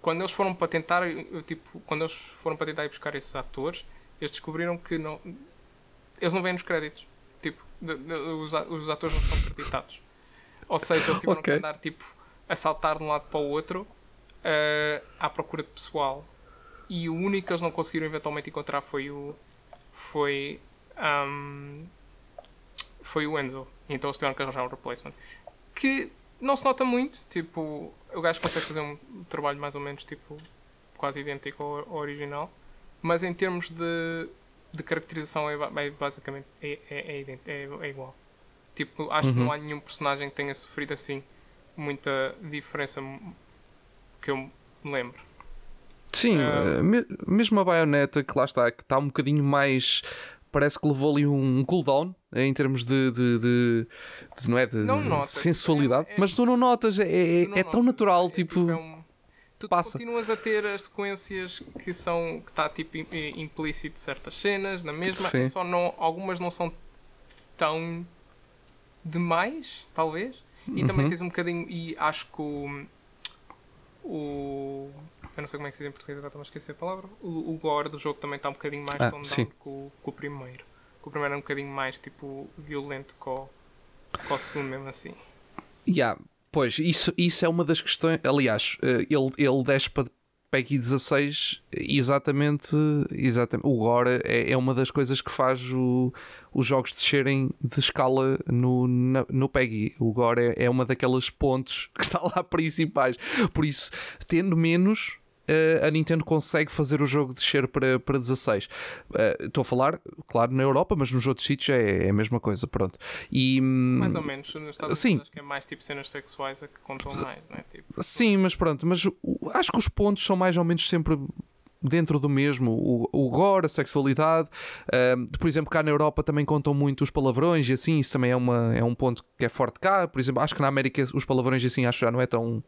quando eles foram para tentar, tipo, quando eles foram para tentar ir buscar esses atores, eles descobriram que não, eles não vêm nos créditos. Tipo, de- de- os, os atores não são creditados. Ou seja, eles tiveram
Ok.
que andar tipo, a saltar de um lado para o outro ah, à procura de pessoal. E o único que eles não conseguiram eventualmente encontrar foi o. Foi. ahm, foi o Enzo. Então eles tiveram que arranjar um replacement. que não se nota muito. Tipo, o gajo consegue fazer um trabalho mais ou menos tipo, quase idêntico ao, ao original, mas em termos de, de caracterização é, é basicamente é, é, é, é, igual. Tipo, acho uhum. que não uhum. há nenhum personagem que tenha sofrido assim muita diferença que eu me lembro.
Sim, uh, mesmo a baioneta que lá está, que está um bocadinho mais. Parece que levou ali um cooldown em termos de, de, de, de não é? De, não sensualidade, é, é, mas tu não notas, é, é, não é tão natural, é, tipo. tipo é um,
tu
passa.
continuas a ter as sequências que são que está tipo implícito certas cenas na mesma, Sim. só não, algumas não são tão demais, talvez. E uhum. também tens um bocadinho, e acho que o, o eu não sei como é que se diz em português, agora estou a esquecer a palavra. O, o gore do jogo também está um bocadinho mais ah, que, o, que o primeiro. Que o primeiro é um bocadinho mais tipo violento que o, que o segundo, mesmo assim.
Yeah, pois, isso, isso é uma das questões. Aliás, eh, ele, ele desce para PEGI 16 exatamente, exatamente. O gore é, é uma das coisas que faz o, os jogos descerem de escala no, na, no PEGI. O gore é, é uma daquelas pontes que está lá principais. Por isso, tendo menos, uh, a Nintendo consegue fazer o jogo descer para, para 16. Uh, estou a falar, claro, na Europa, mas nos outros sítios é, é a mesma coisa, pronto.
E, mais ou menos, nos Estados sim. Unidos acho que é mais tipo cenas sexuais a que contam mais, não é? Tipo,
sim, mas pronto, mas acho que os pontos são mais ou menos sempre dentro do mesmo, o, o gore, a sexualidade. Uh, por exemplo, cá na Europa também contam muito os palavrões e assim, isso também é, uma, é um ponto que é forte cá. Por exemplo, acho que na América os palavrões e assim acho que já não é tão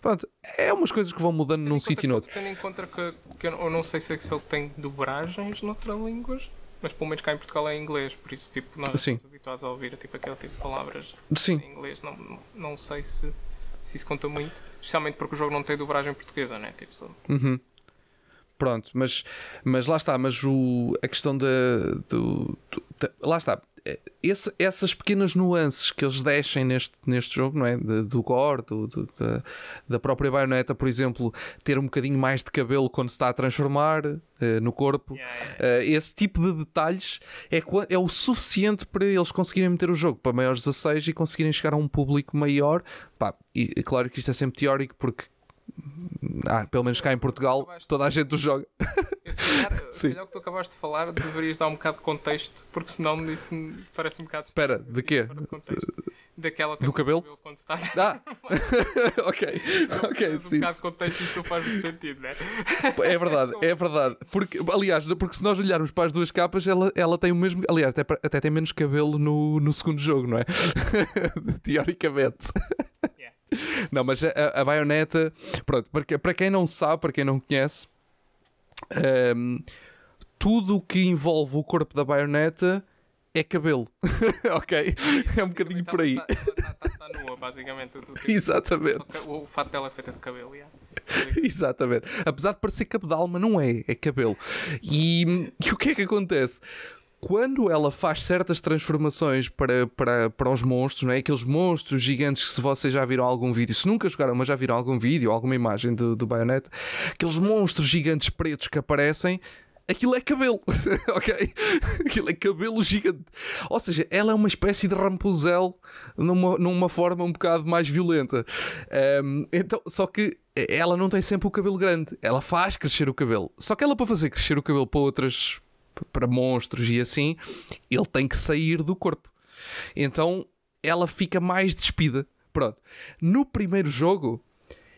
Pronto, é umas coisas que vão mudando tendo num sítio e noutro.
Tendo em conta que, que eu não sei se, é se ele tem dobragens noutras línguas, mas pelo menos cá em Portugal é em inglês, por isso tipo, nós Sim. estamos habituados a ouvir tipo, aquele tipo de palavras Sim. em inglês. Não, não sei se, se isso conta muito, especialmente porque o jogo não tem dobragem portuguesa, né? Tipo, só...
Uhum. Pronto, mas, mas lá está, mas o, a questão da. Do, do, lá está, esse, essas pequenas nuances que eles deixem neste, neste jogo, não é? De, do gore, do, do, da, da, própria baioneta, por exemplo, ter um bocadinho mais de cabelo quando se está a transformar uh, no corpo, uh, esse tipo de detalhes é, é o suficiente para eles conseguirem meter o jogo para maiores 16 e conseguirem chegar a um público maior. Pá, e claro que isto é sempre teórico, porque ah, pelo menos cá em Portugal, toda a gente o joga.
Eu, se calhar, calhar o que tu acabaste de falar, deverias dar um bocado de contexto, porque senão isso parece um bocado.
Espera, de quê?
Daquela
Do cabelo? cabelo
quando está
ah! ok, ok,
um sim. bocado de contexto não faz muito sentido, não é?
É verdade, é verdade. Porque, aliás, porque se nós olharmos para as duas capas, ela, ela tem o mesmo. Aliás, até, até tem menos cabelo no, no segundo jogo, não é? Teoricamente. Não, mas a, a baioneta, pronto, para, para quem não sabe, para quem não conhece, um, ehm, tudo o que envolve o corpo da baioneta é cabelo, ok? É um bocadinho por aí.
Está, está, está, nua, basicamente.
Exatamente.
O, o fato dela é feito de cabelo, yeah.
Exatamente. Apesar de parecer cabedal, mas não é, é cabelo. E, e o que é que acontece? Quando ela faz certas transformações para, para, para os monstros, não é? aqueles monstros gigantes que se vocês já viram algum vídeo, se nunca jogaram, mas já viram algum vídeo, alguma imagem do, do Bayonetta, aqueles monstros gigantes pretos que aparecem, aquilo é cabelo, ok? Aquilo é cabelo gigante. Ou seja, ela é uma espécie de Rapunzel numa, numa forma um bocado mais violenta. Um, então, só que ela não tem sempre o cabelo grande, ela faz crescer o cabelo. Só que ela para fazer crescer o cabelo para outras para monstros e assim, ele tem que sair do corpo. Então ela fica mais despida. Pronto. No primeiro jogo.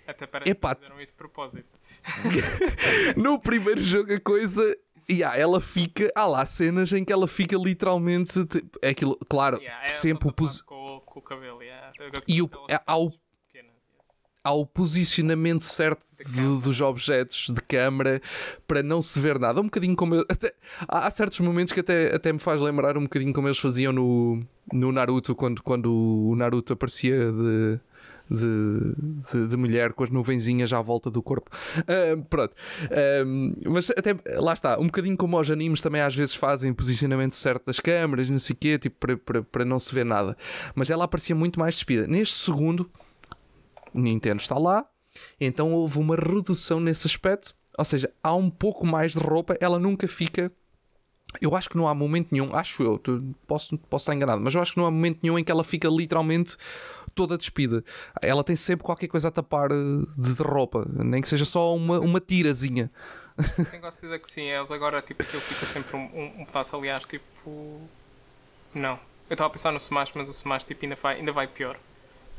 Até parece epá, que fizeram isso de propósito.
no primeiro jogo a coisa. Yeah, ela fica. Há lá cenas em que ela fica literalmente. É aquilo, claro, yeah, sempre o.
Pos... Com, com, o cabelo. Yeah.
E o, há o ao posicionamento certo de, dos objetos de câmara para não se ver nada. Um bocadinho como. Eu, até, há certos momentos que até, até me faz lembrar um bocadinho como eles faziam no, no Naruto, quando, quando o Naruto aparecia de. De, de, de, mulher com as nuvenzinhas à volta do corpo. Uh, pronto. Uh, mas até lá está, um bocadinho como os animes também às vezes fazem posicionamento certo das câmaras, não sei o quê, tipo, para, para, para não se ver nada. Mas ela aparecia muito mais despida. Neste segundo, Nintendo está lá, então houve uma redução nesse aspecto, ou seja, há um pouco mais de roupa, ela nunca fica Eu acho que não há momento nenhum, acho eu, posso, posso estar enganado, mas eu acho que não há momento nenhum em que ela fica literalmente toda despida. Ela tem sempre qualquer coisa a tapar eh, de, de roupa, nem que seja só uma, uma tirazinha.
Tenho a certeza que sim, eles agora, tipo, aquilo fica sempre um, um, um pedaço, aliás, tipo. Não. Eu estava a pensar no Smash, mas o Smash tipo, ainda, vai, ainda vai pior.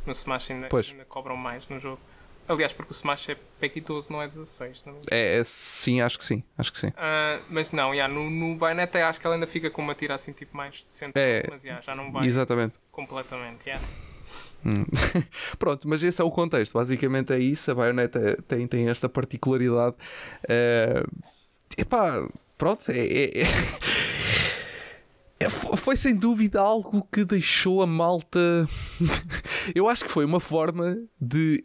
No Smash ainda,
Pois.
ainda cobram mais no jogo. Aliás, porque o Smash é PEGI 12, não é 16. Não é?
É, sim, acho que sim, acho que sim.
Ah, mas não, yeah, no, no Bayonetta acho que ela ainda fica com uma tira assim tipo mais decente,
É,
mas yeah, já não vai
Exatamente.
completamente. Yeah.
Pronto, mas esse é o contexto. Basicamente é isso. A baioneta tem, tem esta particularidade. Eh, epá, pronto, é, é- é- foi sem dúvida algo que deixou a malta. Eu acho que foi uma forma de.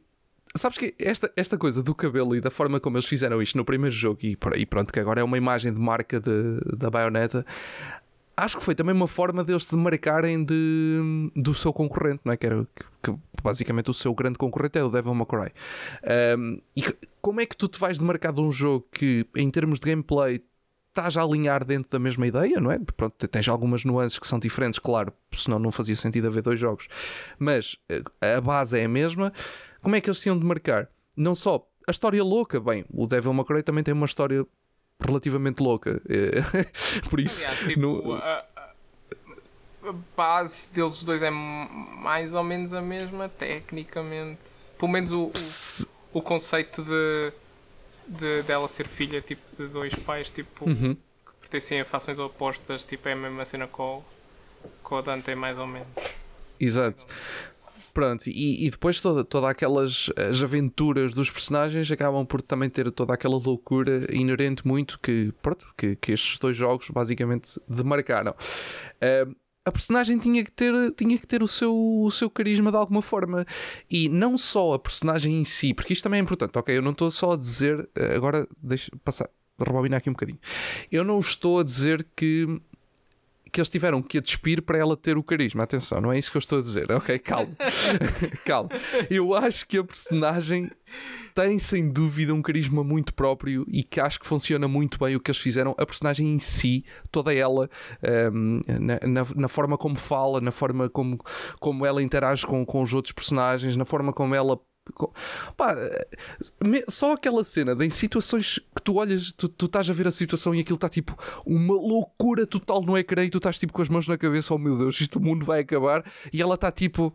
Sabes que esta, esta coisa do cabelo e da forma como eles fizeram isto no primeiro jogo, e, e pronto, que agora é uma imagem de marca de, da baioneta, acho que foi também uma forma deles se demarcarem de, do seu concorrente, não é? Que, era, que, que basicamente o seu grande concorrente é o Devil May Cry. Um, e como é que tu te vais demarcar de um jogo que, em termos de gameplay, estás a alinhar dentro da mesma ideia, não é? Pronto, tens algumas nuances que são diferentes, claro, senão não fazia sentido haver dois jogos, mas eh, a base é a mesma. Como é que eles se iam demarcar? Não só a história louca, bem, o Devil May Cry também tem uma história relativamente louca, eh, por isso.
Aliás, tipo,
no-
a, a- base deles dois é mais ou menos a mesma, tecnicamente. Pelo menos o, o, o conceito de, de dela ser filha tipo, de dois pais tipo,
Uhum.
que pertencem a fações opostas, tipo, é a mesma cena com, o- com o Dante, mais ou menos.
Exato. Pronto, e, e depois toda, toda aquelas as aventuras dos personagens acabam por também ter toda aquela loucura inerente muito que, pronto, que, que estes dois jogos basicamente demarcaram. Ah, a personagem tinha que ter, tinha que ter o, seu, o seu carisma de alguma forma. E não só a personagem em si, porque isto também é importante, ok? Eu não estou só a dizer. eh, Agora, deixa passar, rebobinar aqui um bocadinho. Eu não estou a dizer que que eles tiveram que a despir para ela ter o carisma. Atenção, não é isso que eu estou a dizer. Ok, calma. calma. Eu acho que a personagem tem sem dúvida um carisma muito próprio e que acho que funciona muito bem o que eles fizeram. A personagem em si, toda ela, hum, na, na- na forma como fala, na forma como, como ela interage com, com os outros personagens, na forma como ela. Pá, só aquela cena de em situações que tu olhas, tu, tu estás a ver a situação e aquilo está tipo uma loucura total no ecrã e tu estás tipo com as mãos na cabeça, oh meu Deus, isto o mundo vai acabar e ela está tipo.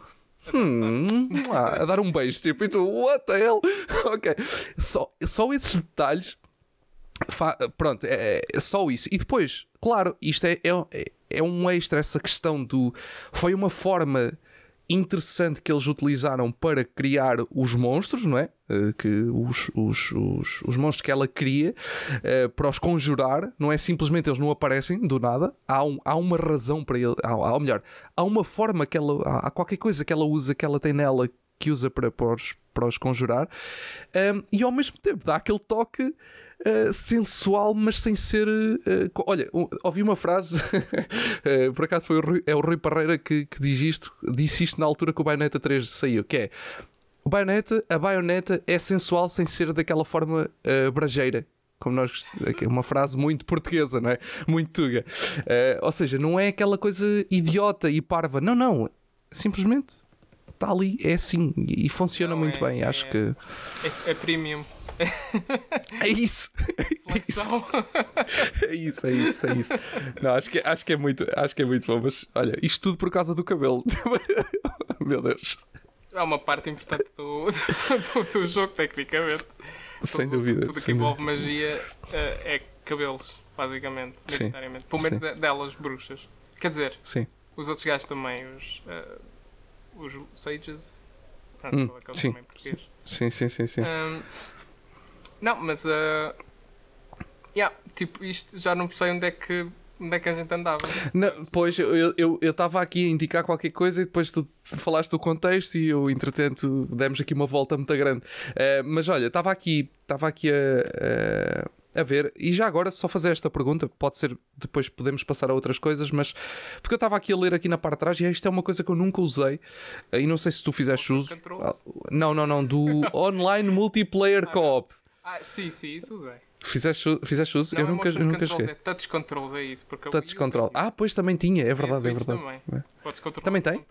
"Hum, ah", a dar um beijo, tipo, e tu, what the hell? ok, só, só esses detalhes Fa- pronto, é, é só isso. E depois, claro, isto é, é, é um extra, essa questão do. Foi uma forma interessante que eles utilizaram para criar os monstros, não é? Eh, Que os, os, os, os monstros que ela cria eh, para os conjurar, não é? Simplesmente eles não aparecem do nada, há, um, há uma razão para ele, há, ou melhor, há uma forma que ela, há, qualquer coisa que ela usa, que ela tem nela que usa para, para, os, para os conjurar, Um, e ao mesmo tempo dá aquele toque uh, sensual, mas sem ser. uh, olha, um- ouvi uma frase, uh, por acaso foi o Rui, é o Rui Parreira que, que diz isto, disse isto na altura que o Bayonetta 3 saiu, que é. O Bayonetta, a baioneta é sensual sem ser daquela forma uh, brajeira. Como nós gost- é uma frase muito portuguesa, não é? Muito tuga. Uh, ou seja, não é aquela coisa idiota e parva. Não, não. Simplesmente está ali, é assim. E, funciona
Não,
muito
é-
bem. Acho
é-
que.
É, é premium.
É isso! É isso! É isso, é isso, é isso. Não, acho que, acho que, é, muito, acho que é muito bom, mas olha, isto tudo por causa do cabelo. Meu Deus.
É uma parte importante do, do, do jogo, tecnicamente.
Sem
Tudo-
dúvida.
Tudo que envolve magia eh, é cabelos, basicamente.
Sim.
Pelo menos
sim.
de- delas, bruxas. Quer dizer,
Sim.
os outros gajos também, os, eh, os Sages. Não,
Hum,
é é
sim? Sim, sim, sim, sim.
Ahm, não, mas. Uh, yeah, tipo, isto já não sei onde é que, onde é que a gente andava.
Não, pois eu estava aqui a indicar qualquer coisa e depois tu falaste do contexto e eu, entretanto, demos aqui uma volta muito grande. Eh, mas olha, estava aqui, estava aqui a, a, a ver, e já agora só fazer esta pergunta, pode ser depois podemos passar a outras coisas, mas porque eu estava aqui a ler aqui na parte de trás e isto é uma coisa que eu nunca usei e não sei se tu fizeste uso. Não, não, não, do online multiplayer co-op.
Ah, sim, sim, isso usei.
Fizeste, fizeste uso?
Não
eu nunca, eu nunca joguei.
é touch controls, é isso. Porque
Touch control. Ah, pois também tinha, é verdade, é verdade.
Também.
É.
Podes controlar
Também tem?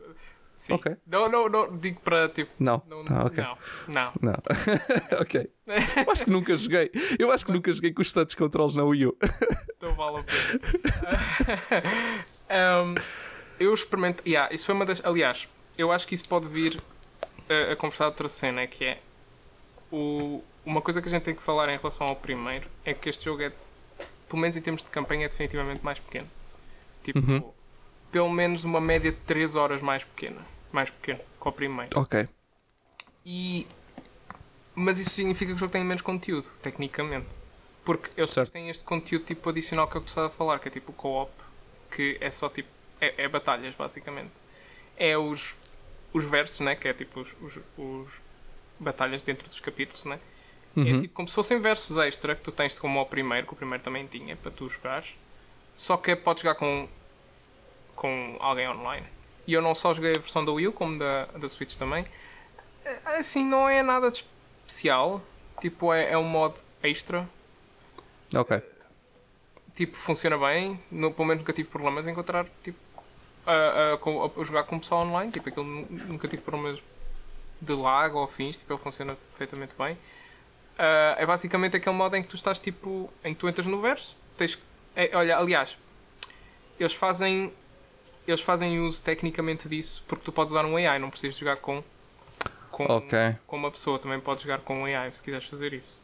Sim.
Ok.
Não, não, não, digo para tipo.
Não.
Não,
Ah, ok.
não, não.
Não. ok. Eu acho que nunca joguei. Eu acho que nunca joguei com os touch controls na Wii U.
Não vale a pena. Um, eu experimento. Yeah, isso foi uma das. Aliás, eu acho que isso pode vir a, a conversar outra cena, que é o, uma coisa que a gente tem que falar em relação ao primeiro é que este jogo é, pelo menos em termos de campanha, é definitivamente mais pequeno. Tipo,
Uhum.
pelo menos uma média de 3 horas mais pequena. Mais pequeno que o primeiro.
Ok.
E... Mas isso significa que o jogo tem menos conteúdo, tecnicamente. Porque eles
Certo.
têm este conteúdo tipo adicional que eu gostava de falar, que é tipo o co-op, que é só tipo. É, é batalhas, basicamente. É os, os versos, né? Que é tipo os, os, os batalhas dentro dos capítulos, né? É
Uhum.
tipo como se fossem versos extra que tu tens como ao primeiro, que o primeiro também tinha para tu jogares. Só que podes jogar com, com alguém online. E eu não só joguei a versão da Wii U, como da, da Switch também. É, Assim, não é nada de especial. Tipo, é, é um modo extra.
Ok.
Tipo, funciona bem. No, pelo menos nunca tive problemas em encontrar, tipo, a, a- a jogar com o pessoal online. Tipo, aquilo nu- nunca tive problemas de lag ou fins. Tipo, ele funciona perfeitamente bem. Ah, é basicamente aquele modo em que tu estás, tipo, em que tu entras no verso. Tens, é, olha, aliás, eles fazem eles fazem uso tecnicamente disso porque tu podes usar um AI, não precisas jogar com, com,
Ok.
com uma pessoa, também podes jogar com um AI se quiseres fazer isso.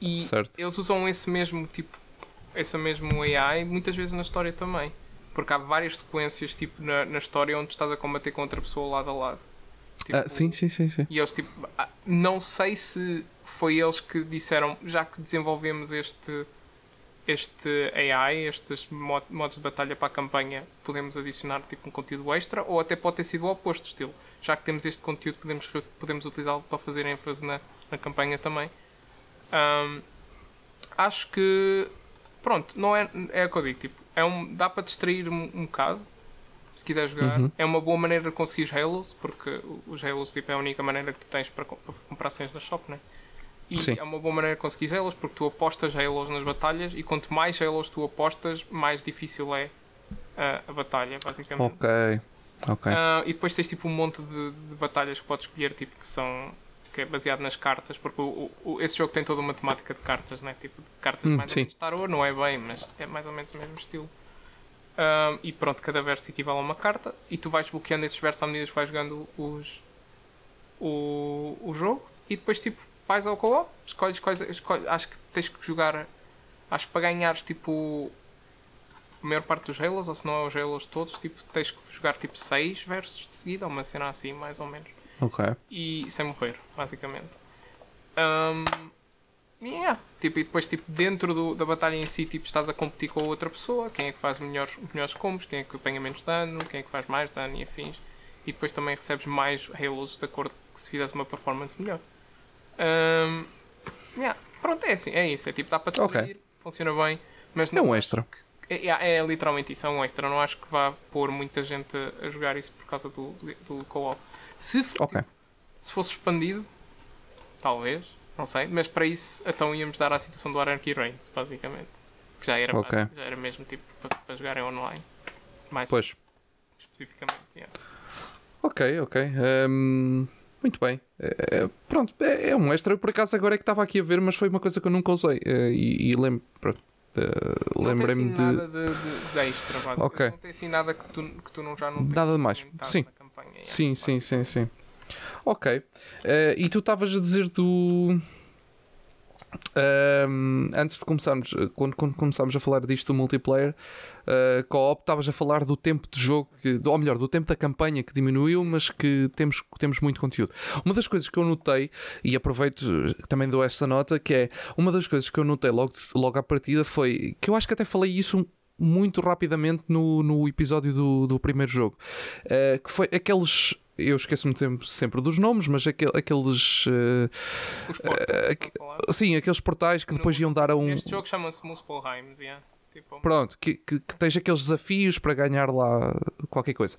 E
Certo.
eles usam esse mesmo tipo, esse mesmo AI muitas vezes na história também. Porque há várias sequências tipo, na, na história onde tu estás a combater com outra pessoa lado a lado. Tipo,
Ah, sim, sim, sim, sim.
E eles tipo, ah, não sei se foi eles que disseram, já que desenvolvemos este este AI, estes mo- modos de batalha para a campanha, podemos adicionar tipo um conteúdo extra, ou até pode ter sido o oposto, estilo. Já que temos este conteúdo, podemos, podemos utilizá-lo para fazer ênfase na, na campanha também. Ahm, acho que pronto, não é, é o que eu digo, tipo, é um, dá para distrair um, um bocado se quiser jogar.
Uhum.
É uma boa maneira de conseguir Halos, porque os Halos tipo, é a única maneira que tu tens para, para comprar cenas na shop, né? E
Sim.
é uma boa maneira de conseguir Halos, porque tu apostas Halos nas batalhas e quanto mais Halos tu apostas, mais difícil é ah, a batalha, basicamente.
Ok. Ok.
Ah, e depois tens tipo um monte de, de batalhas que podes escolher, tipo, que são que é baseado nas cartas, porque o, o- esse jogo tem toda uma temática de cartas, né? Tipo, de cartas
Hum,
mais
sim.
ou menos não é bem, mas é mais ou menos o mesmo estilo. Ah, e pronto, cada verso equivale a uma carta e tu vais bloqueando esses versos à medida que vais jogando os, o, o jogo e depois tipo vais ao co-op, escolhes quais, escolhes, acho que tens que jogar, acho que para ganhares tipo a maior parte dos Halos, ou se não é os Halos todos, tipo, tens que jogar tipo 6 versos de seguida, uma cena assim, mais ou menos.
Ok.
E sem morrer, basicamente. Um, yeah. tipo, e depois, tipo, dentro do- da batalha em si, tipo, estás a competir com a outra pessoa, quem é que faz melhores, melhores combos, quem é que apanha menos dano, quem é que faz mais dano e afins. E depois também recebes mais Halos de acordo com se fizeres uma performance melhor. Um, yeah. Pronto, é assim, é isso. É tipo, dá para
Ok.
distrair, funciona bem, mas
É
não
um
acho
extra.
é, é- é literalmente isso, é um extra. Não acho que vá pôr muita gente a, jogar isso por causa do, do co-op. Se, f-
Ok.
tipo, se fosse expandido, talvez, não sei, mas para isso então íamos dar à situação do Anarchy Reigns, basicamente. Que já era,
Ok.
básico, já era mesmo tipo para, para jogarem online. Mais
Pois.
especificamente. yeah.
Ok, ok. Ehm, muito bem. Eh, pronto, é, é um extra. Eu, por acaso agora é que estava aqui a ver, mas foi uma coisa que eu nunca usei. Eh, e e lembro,
tem
lembrei-me
assim
de.
nada de, de, de extra, basicamente.
Ok.
Não tem assim nada que tu, que tu não, já não
Nada de mais. Sim.
campanha,
Sim, sim,
basicamente.
sim, sim. Ok. E tu estavas a dizer do. Ehm, antes de começarmos, eh, quando, quando começámos a falar disto do multiplayer eh, co-op, estavas a falar do tempo de jogo, que, ou melhor, do tempo da campanha que diminuiu, mas que temos, temos muito conteúdo. Uma das coisas que eu notei, e aproveito, eh, também dou esta nota, que é uma das coisas que eu notei logo, logo à partida foi que eu acho que até falei isso muito rapidamente no, no episódio do, do primeiro jogo, eh, que foi aqueles. Eu esqueço-me sempre- dos nomes, mas aquel- aqueles. eh,
Os
eh,
estou a falar.
sim, aqueles portais que depois iam dar a um.
Este jogo chama-se Muspelheims, yeah. tipo,
Pronto, que, que, que tens aqueles desafios para ganhar lá qualquer coisa.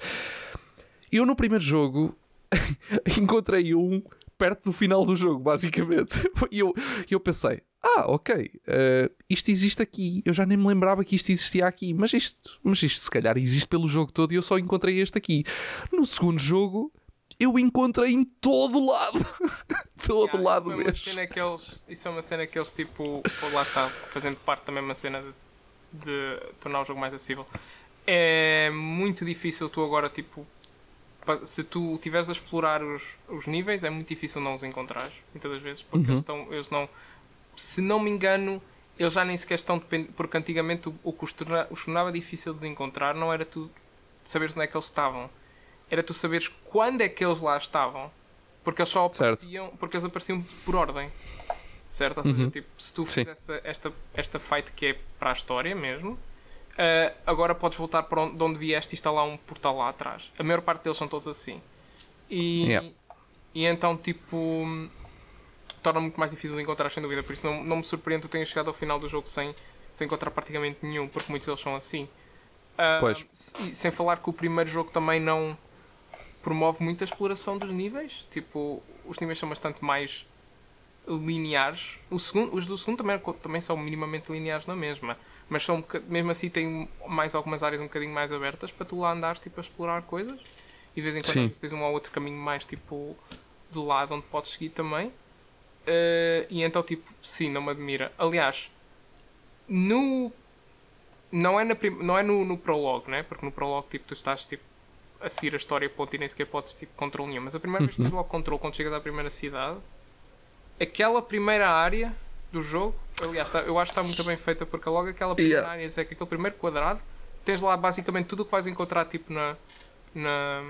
Eu no primeiro jogo encontrei um perto do final do jogo, basicamente. E eu, eu pensei, ah, ok, uh, isto existe aqui. Eu já nem me lembrava que isto existia aqui. Mas isto, mas isto se calhar existe pelo jogo todo e eu só encontrei este aqui. No segundo jogo, eu encontrei em todo lado. todo
Yeah,
lado
isso uma
mesmo.
cena que eles, isso é uma cena que eles tipo, lá está, fazendo parte da mesma cena de, de tornar o jogo mais acessível. É muito difícil tu agora, tipo, se tu estiveres a explorar os, os níveis, é muito difícil não os encontrares, muitas das vezes, porque eles, estão, eles não. Se não me engano, eles já nem sequer estão dependentes. Porque antigamente o, o que os, torna, os tornava difícil de encontrar não era tu saberes onde é que eles estavam, era tu saberes quando é que eles lá estavam. Porque eles só
Certo.
apareciam, porque eles apareciam por ordem. Certo? Ou seja, tipo, se tu fizesse esta, esta fight que é para a história mesmo, ah, agora podes voltar para onde, de onde vieste e está lá um portal lá atrás. A maior parte deles são todos assim. E,
Yeah.
e então, tipo, torna muito mais difícil de encontrar, sem dúvida. Por isso, não, não me surpreende tu tenhas chegado ao final do jogo sem, sem encontrar praticamente nenhum, porque muitos deles são assim. Ah,
Pois.
sem falar que o primeiro jogo também não promove muita exploração dos níveis. Tipo, os níveis são bastante mais lineares. O segundo, os do segundo também, também são minimamente lineares na mesma. Mas são, mesmo assim têm mais algumas áreas um bocadinho mais abertas para tu lá andares tipo, a explorar coisas. E de vez em quando
Sim.
tens um ou outro caminho mais tipo de lado onde podes seguir também. Eh, e então tipo, sim, não me admira. Aliás, no. Não é, na prim- não é no, no prologue, né? Porque no prologue tipo, tu estás tipo, a seguir a história ponto e nem sequer podes tipo controle nenhum. Mas a primeira vez que tens logo controle quando chegas à primeira cidade, aquela primeira área do jogo, aliás, está- eu acho que está muito bem feita porque logo aquela primeira
Yeah.
área, é que aquele primeiro quadrado, tens lá basicamente tudo o que vais encontrar tipo na, na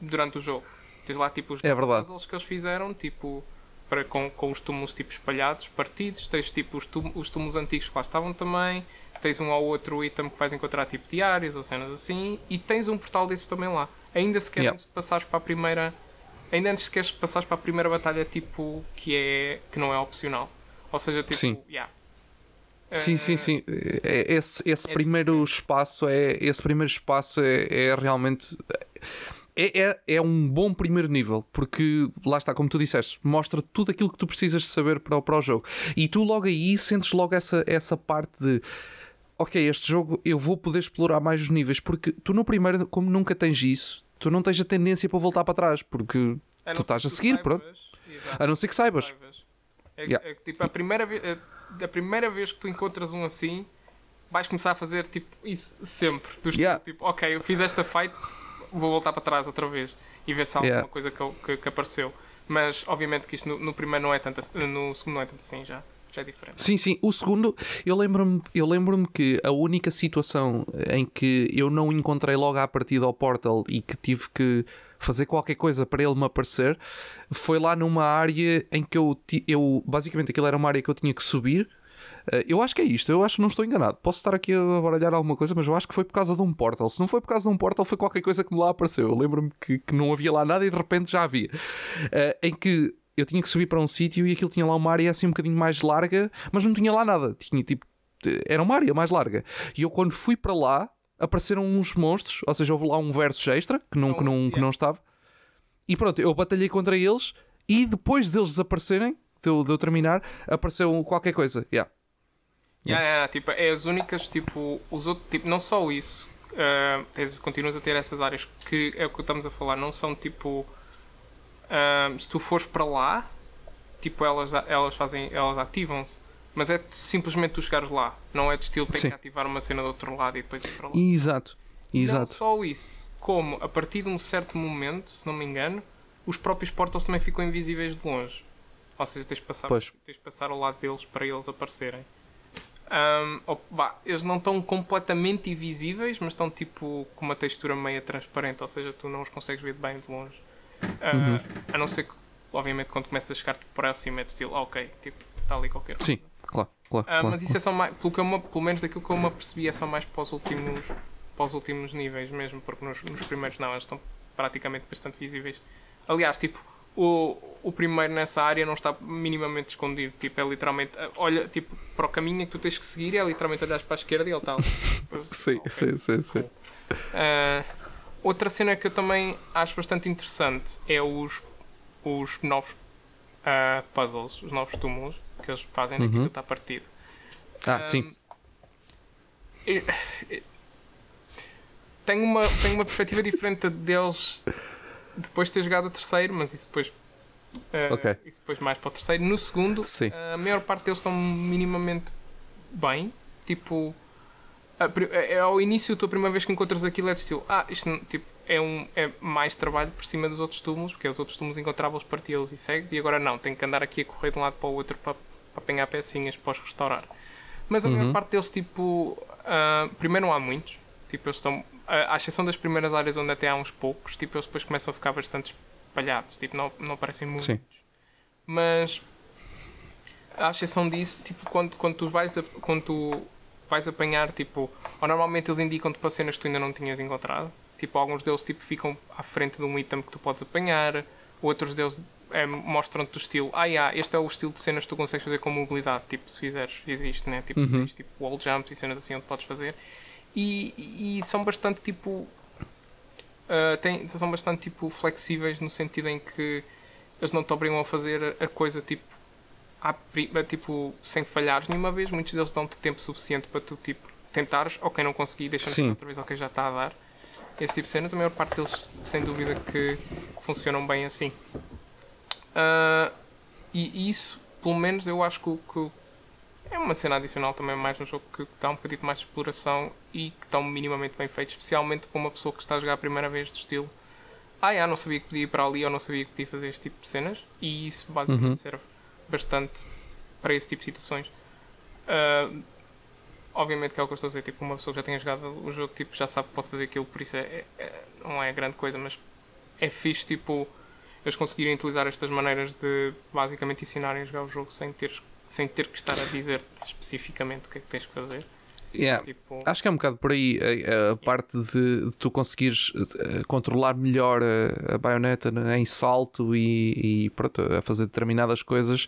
durante o jogo. Tens lá tipo os
É
puzzles que eles fizeram, tipo para, com, com os túmulos tipo espalhados, partidos, tens tipo os, túmulos, os túmulos antigos que lá estavam também, tens um ou outro item que vais encontrar tipo diários ou cenas assim, e tens um portal desses também lá. Ainda sequer
Yeah.
antes de passares para a primeira. Ainda antes sequer de passares para a primeira batalha tipo que é que não é opcional. Ou seja, tipo,
Sim.
yeah.
Sim,
Eh,
sim, sim. É- Esse, esse
é
primeiro espaço é esse primeiro espaço é, é realmente é, é, é um bom primeiro nível porque lá está, como tu disseste, mostra tudo aquilo que tu precisas de saber para, o- para o jogo. E tu logo aí sentes logo essa, essa parte de ok, este jogo eu vou poder explorar mais os níveis porque tu no primeiro, como nunca tens isso, tu não tens a tendência para voltar para trás porque tu estás a seguir,
saibas,
pronto.
exato,
A não ser que saibas.
saibas. É,
Yeah.
é tipo, a primeira, vez, a, a primeira vez que tu encontras um assim, vais começar a fazer tipo, isso sempre. Do estilo,
Yeah.
tipo, ok, eu fiz esta fight, vou voltar para trás outra vez e ver se há alguma
Yeah.
coisa que, que, que apareceu. Mas obviamente que isto no, no primeiro não é tanto assim, no segundo não é tanto assim já. Já é diferente.
Sim, sim. O segundo, eu lembro-me eu lembro que a única situação em que eu não encontrei logo à partida ao Portal e que tive que fazer qualquer coisa para ele me aparecer foi lá numa área em que eu, eu basicamente aquilo era uma área que eu tinha que subir. Eh, Eu acho que é isto, eu acho que não estou enganado. Posso estar aqui a baralhar alguma coisa, mas eu acho que foi por causa de um portal. Se não foi por causa de um portal, foi qualquer coisa que me lá apareceu. Eu lembro-me que, que não havia lá nada e de repente já havia. Eh, em que eu tinha que subir para um sítio e aquilo tinha lá uma área assim um bocadinho mais larga, mas não tinha lá nada. Tinha tipo. Era uma área mais larga. E eu quando fui para lá, apareceram uns monstros, ou seja, houve lá um versus extra que não, que não, que não estava. E pronto, eu batalhei contra eles e depois deles desaparecerem, de eu, de eu terminar, apareceu qualquer coisa. Yeah.
Yeah, yeah, yeah, tipo, é as únicas, tipo, os outros, tipo, não só isso, ah, tens, continuas a ter essas áreas que é o que estamos a falar, não são tipo, ah, se tu fores para lá, tipo, elas, elas fazem, elas ativam-se, mas é simplesmente tu chegares lá, não é de estilo, tem
Sim.
que ativar uma cena do outro lado e depois ir para lá.
Exato.
Não
Exato.
só isso, como a partir de um certo momento, se não me engano, os próprios portals também ficam invisíveis de longe. Ou seja, tens de passar,
Pois.
tens de passar ao lado deles para eles aparecerem. Vá, eles não estão completamente invisíveis, mas estão tipo com uma textura meio transparente, ou seja, tu não os consegues ver bem de longe. Ah,
Uhum.
A não ser que, obviamente, quando começas a chegar próximo é de estilo, ok, tipo, está ali qualquer coisa.
Sim, claro, claro.
Ah,
claro.
mas isso é só mais, pelo, que eu pelo menos daquilo que eu me apercebi, é só mais para os últimos, para os últimos níveis mesmo, porque nos, nos primeiros não, eles estão praticamente bastante visíveis. Aliás, tipo, o, o primeiro nessa área não está minimamente escondido, tipo, é literalmente, ah, olha, tipo, para o caminho que tu tens que seguir, é literalmente olhar para a esquerda e ele está
Sim,
ok.
sim, sim, sim.
Ah, outra cena que eu também acho bastante interessante é os, os novos ah, puzzles, os novos túmulos, que eles fazem naquilo
Uhum.
que está partido.
Ah, sim.
Eu- eu- Tenho uma, tenho uma perspectiva diferente deles depois de ter jogado o terceiro, mas isso depois. eh,
Ok.
Isso depois mais para o terceiro. No segundo,
Sim.
a maior parte deles estão minimamente bem. Tipo, a é é ao início, a tua primeira vez que encontras aquilo é de estilo, ah, isto tipo, é, um, é mais trabalho por cima dos outros túmulos, porque os outros túmulos encontrava-os, partia-los e segues, e agora não, tenho que andar aqui a correr de um lado para o outro para, para apanhar pecinhas para os restaurar. Mas a
Uhum.
maior parte deles, tipo, ah, primeiro não há muitos, tipo, eles estão, à exceção das primeiras áreas onde até há uns poucos, tipo, eles depois começam a ficar bastante espalhados, tipo, não, não aparecem muitos.
Sim.
Mas, à exceção disso, tipo, quando, quando tu vais, a- quando tu vais apanhar, tipo, ou normalmente eles indicam-te para cenas que tu ainda não tinhas encontrado. Tipo, alguns deles tipo, ficam à frente de um item que tu podes apanhar, outros deles é, mostram-te o estilo. Ah, yeah, este é o estilo de cenas que tu consegues fazer com mobilidade. Tipo, se fizeres, existe, né? Tipo,
Uhum.
tens, tipo wall jumps e cenas assim onde podes fazer. E, e são bastante tipo. ah, têm- são bastante tipo flexíveis no sentido em que eles não te obrigam a fazer a coisa tipo à pri- a, tipo, sem falhares nenhuma vez, muitos deles dão-te tempo suficiente para tu tipo, tentares, ok, não consegui, deixa-me
Sim.
tentar outra vez, ok, já está a dar. Esse tipo de cenas, a maior parte deles, sem dúvida, que funcionam bem assim. Ah, e isso, pelo menos, eu acho que, que é uma cena adicional também mais no jogo que dá um bocadinho mais de exploração e que estão minimamente bem feitos, especialmente para uma pessoa que está a jogar a primeira vez de estilo. Ah, já, não sabia que podia ir para ali ou não sabia que podia fazer este tipo de cenas e isso basicamente
Uhum.
serve bastante para esse tipo de situações. Ah, obviamente que é o que eu estou a dizer, tipo, uma pessoa que já tenha jogado o jogo tipo, já sabe que pode fazer aquilo, por isso é, é- é- não é grande coisa, mas é fixe tipo, eles conseguirem utilizar estas maneiras de basicamente ensinarem a jogar o jogo sem ter, sem ter que estar a dizer-te especificamente o que é que tens que fazer.
Yeah.
Tipo,
Acho que é um bocado por aí a, a parte de, de tu conseguires eh, controlar melhor a, a baioneta né, em salto e, e pronto, a fazer determinadas coisas.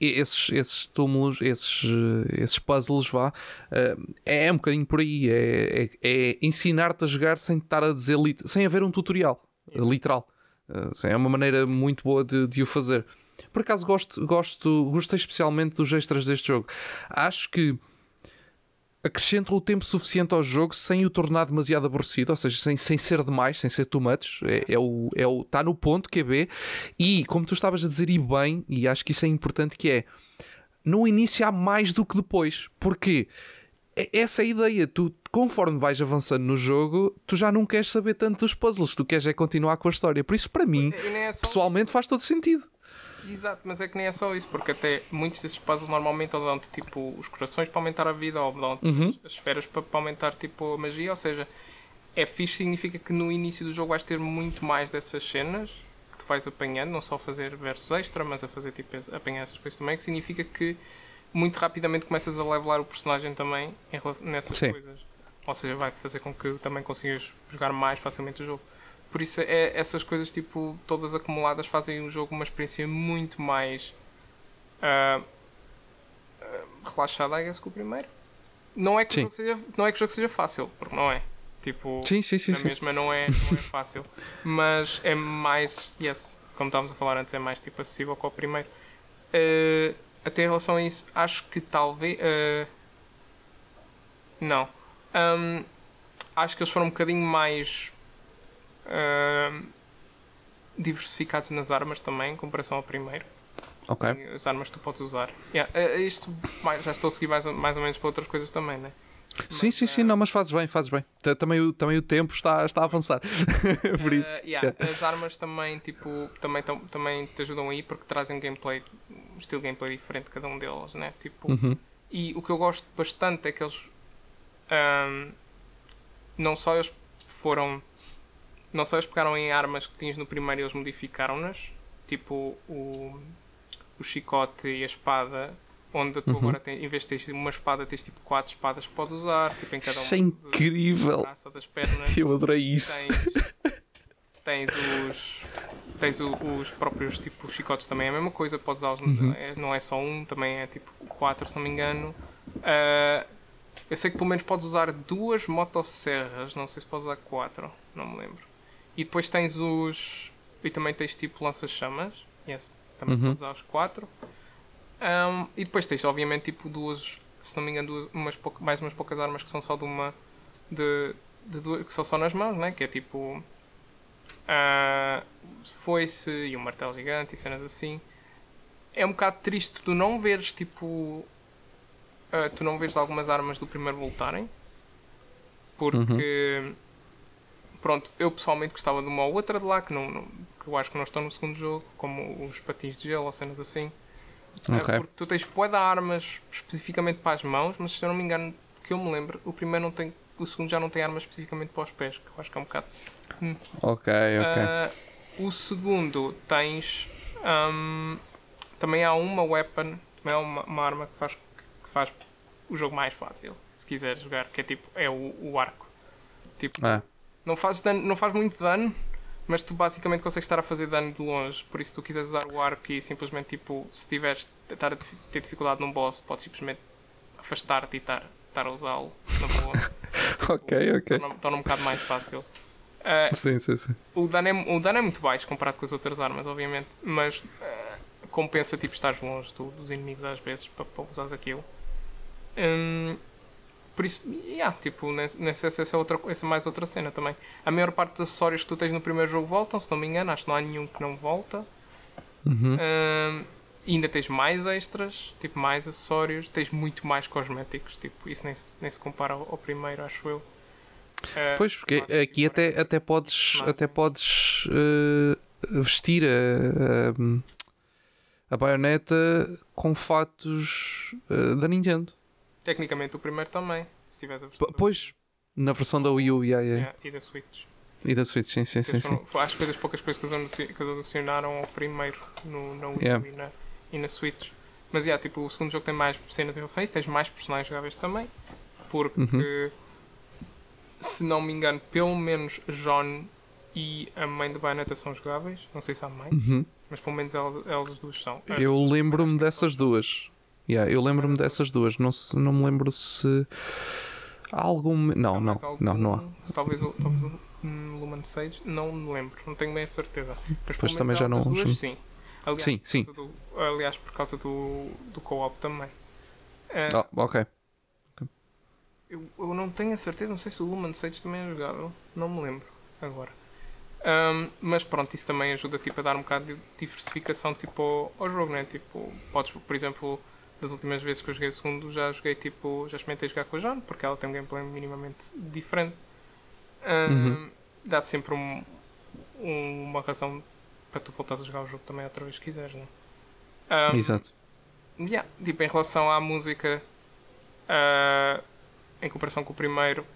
E esses, esses túmulos, esses, eh, esses puzzles, vá, eh, é um bocadinho por aí. É, é, é ensinar-te a jogar sem estar a dizer, sem haver um tutorial, literal. É uma maneira muito boa de, de o fazer. Por acaso gosto, gosto, gostei especialmente dos extras deste jogo. Acho que acrescentam o tempo suficiente ao jogo sem o tornar demasiado aborrecido, ou seja, sem, sem ser demais, sem ser too much. É, é o, é o, está no ponto que é B. E como tu estavas a dizer, e bem, e acho que isso é importante, que é no início há mais do que depois. Porque essa é a ideia. Tu, conforme vais avançando no jogo, tu já não queres saber tanto dos puzzles, tu queres é continuar com a história. Por isso, para mim,
é
pessoalmente, faz todo sentido.
Exato, mas é que nem é só isso, porque até muitos desses puzzles normalmente ou dão-te tipo os corações para aumentar a vida ou dão-te
Uhum.
as esferas para, para aumentar tipo a magia, ou seja, é fixe significa que no início do jogo vais ter muito mais dessas cenas que tu vais apanhando, não só fazer versos extra, mas a fazer tipo apanhar essas coisas também, que significa que muito rapidamente começas a levelar o personagem também em relação, nessas
Sim.
coisas. Ou seja, vai fazer com que também consigas jogar mais facilmente o jogo. Por isso, é, essas coisas, tipo, todas acumuladas fazem o jogo uma experiência muito mais ah, ah, relaxada, I guess, que o primeiro. Não é, que o jogo seja, não é que o jogo seja fácil, porque não é. Tipo,
Sim, sim, sim. sim.
mesma não é, não é fácil. Mas é mais, yes, como estávamos a falar antes, é mais tipo acessível que o primeiro. Ah, até em relação a isso, acho que talvez. ah, não. Ahm, acho que eles foram um bocadinho mais diversificados nas armas também, em comparação ao primeiro.
Ok.
As armas que tu podes usar. Yeah, eh, isto já estou a seguir mais, ou- mais ou menos para outras coisas também, né?
Sim, sim, sim, não, mas fazes bem, fazes bem. Também o, também o tempo está, está a avançar. Por isso.
Eh, yeah, As armas também, tipo, também, tam- também te ajudam aí porque trazem um gameplay, um estilo de gameplay diferente cada um deles, né? Tipo,
Uhum.
E o que eu gosto bastante é que eles ahm, não só eles foram não só eles pegaram em armas que tinhas no primeiro e eles modificaram-nas, tipo o, o chicote e a espada, onde tu
Uhum.
agora tens, em vez de teres uma espada, tens tipo quatro espadas que podes usar, tipo em cada
Isso é
um do- do
incrível.
das pernas.
Eu adorei isso.
Tens, tens os tens o- os próprios tipo chicotes também é a mesma coisa, podes usar
Uhum.
não é só um, também é tipo quatro se não me engano. Ah, eu sei que pelo menos podes usar duas motosserras, não sei se podes usar quatro, não me lembro. E depois tens os e também tens tipo lança-chamas, yes, também
Uhum.
podes usar os quatro. Um, e depois tens, obviamente, tipo duas, se não me engano, duas, umas pouca, mais umas poucas armas que são só de uma. de, de duas, que são só nas mãos, né? Que é tipo. Uh, foice e um martelo gigante e cenas assim. É um bocado triste tu não veres tipo. Uh, tu não veres algumas armas do primeiro voltarem. Porque. Uhum. Pronto, eu pessoalmente gostava de uma ou outra de lá que, não, não, que eu acho que não estão no segundo jogo, como os patins de gelo ou cenas assim. Ah, okay. Porque tu tens poé de armas especificamente para as mãos, mas se eu não me engano, que eu me lembro, o primeiro não tem. O segundo já não tem armas especificamente para os pés, que eu acho que é um bocado.
Hum. Ok, ok.
Uh, o segundo tens. Um, também há uma weapon, também há uma, uma, arma que faz, que faz o jogo mais fácil, se quiser jogar, que é tipo, é o, o arco. Tipo, ah. Não, faz dano, não faz muito dano, mas tu basicamente consegues estar a fazer dano de longe. Por isso, se tu quiseres usar o arco e simplesmente, tipo, se tiveres estar a ter dificuldade num boss, podes simplesmente afastar-te e estar, estar a usá-lo na boa.
ok, ok.
Torna, torna um bocado mais fácil.
Uh, sim, sim, sim.
O dano, é, o dano é muito baixo comparado com as outras armas, obviamente, mas uh, compensa tipo estar longe do, dos inimigos às vezes para, para usares aquilo. Um, por isso, yeah, tipo, nessa, essa, é outra, essa é mais outra cena também. A maior parte dos acessórios que tu tens no primeiro jogo voltam, se não me engano, acho que não há nenhum que não volta.
Uhum.
Um, ainda tens mais extras, tipo, mais acessórios, tens muito mais cosméticos, tipo, isso nem se, nem se compara ao, ao primeiro, acho eu.
Uh, pois, porque aqui até, até podes, até podes uh, vestir a, a, a baioneta com fatos uh, da Nintendo.
Tecnicamente o primeiro também, se tiveres a
versão. Pois, na versão da Wii U, yeah, yeah.
Yeah, e da Switch.
E da Switch, sim, sim, sim, sim.
Acho que foi das poucas coisas que eles, adicionaram ao primeiro no, na Wii. U e na, e na Switch. Mas, yeah, tipo, o segundo jogo tem mais cenas em relação a isso, tens mais personagens jogáveis também, porque, uhum. se não me engano, pelo menos John e a mãe de Bayonetta são jogáveis. Não sei se há mãe,
uhum.
mas pelo menos elas, elas as duas são.
Eu lembro-me dessas duas. Yeah, eu lembro-me dessas duas. Não, se, não me lembro se há algum. Não, não, algum, não, não há.
Talvez, talvez o Lumen 6, não me lembro, não tenho bem a certeza.
Mas pois também já não.
Duas, sim. Aliás,
sim, sim.
Do, aliás, por causa do, do co-op também.
Uh, oh, ok.
Eu, eu não tenho a certeza, não sei se o Lumen 6 também é jogável, não me lembro agora. Um, mas pronto, isso também ajuda tipo, a dar um bocado de diversificação tipo, ao, ao jogo, né? Tipo, podes, por exemplo, das últimas vezes que eu joguei o segundo, já joguei tipo. Já experimentei jogar com a John, porque ela tem um gameplay minimamente diferente. Um, uhum. Dá sempre um, um, uma razão para tu voltares a jogar o jogo também outra vez que quiseres, né?
Um, Exato.
Yeah, tipo, em relação à música, uh, em comparação com o primeiro,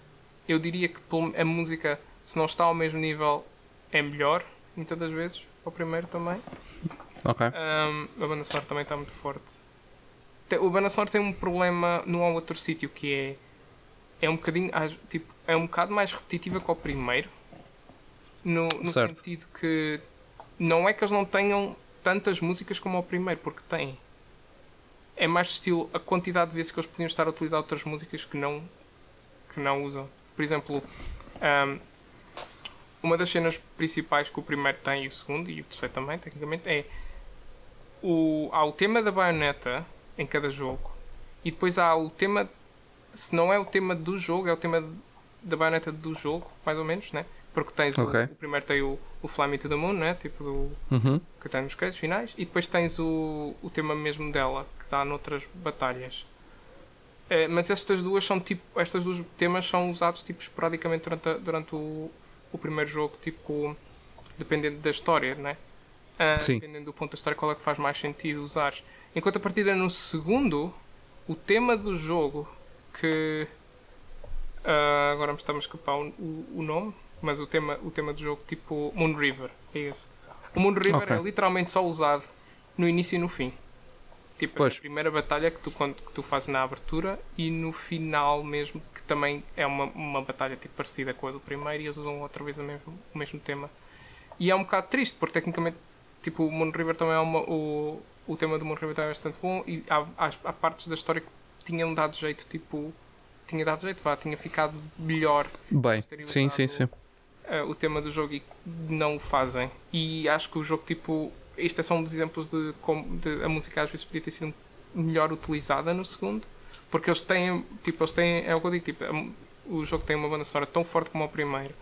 eu diria que a música, se não está ao mesmo nível, é melhor, muitas das vezes, ao primeiro também.
Ok.
Um, a banda sonora também está muito forte o Banasor tem um problema num ou outro sítio que é é um bocadinho tipo é um bocado mais repetitiva que o primeiro no, no sentido que não é que eles não tenham tantas músicas como o primeiro porque têm. É mais estilo a quantidade de vezes que eles podiam estar a utilizar outras músicas que não que não usam. Por exemplo um, uma das cenas principais que o primeiro tem e o segundo e o terceiro também tecnicamente é o, há o tema da baioneta em cada jogo. E depois há o tema, se não é o tema do jogo, é o tema da baioneta do jogo, mais ou menos, né? Porque tens okay. o, o, primeiro tem o, o Fly Me to the Moon, né? Tipo do,
uhum.
que tem nos créditos finais, e depois tens o, o tema mesmo dela, que dá noutras batalhas. É, mas estas duas são tipo, estas duas temas são usados tipo esporadicamente durante, a, durante o, o primeiro jogo, tipo dependendo da história, né? Uh, dependendo do ponto da história, qual é que faz mais sentido usar. Enquanto a partida no segundo, o tema do jogo, que uh, agora me está a escapar o, o, nome, mas o tema, o tema do jogo, tipo Moon River, é esse. O Moon River okay. é literalmente só usado no início e no fim. Tipo, pois. a primeira batalha que tu, que tu fazes na abertura e no final mesmo, que também é uma, uma batalha tipo, parecida com a do primeiro e eles usam outra vez o mesmo, o mesmo tema. E é um bocado triste, porque tecnicamente, tipo, o Moon River também é uma, o, o tema do River é bastante bom e há, há, há, partes da história que tinham dado jeito, tipo, tinha dado jeito, vá, tinha ficado melhor.
Bem, sim, sim, sim.
Uh, o tema do jogo e não o fazem. E acho que o jogo, tipo, isto é só um dos exemplos de como de, a música às vezes podia ter sido melhor utilizada no segundo, porque eles têm, tipo, eles têm, é o que eu digo, tipo, é o jogo tem uma banda sonora tão forte como o primeiro,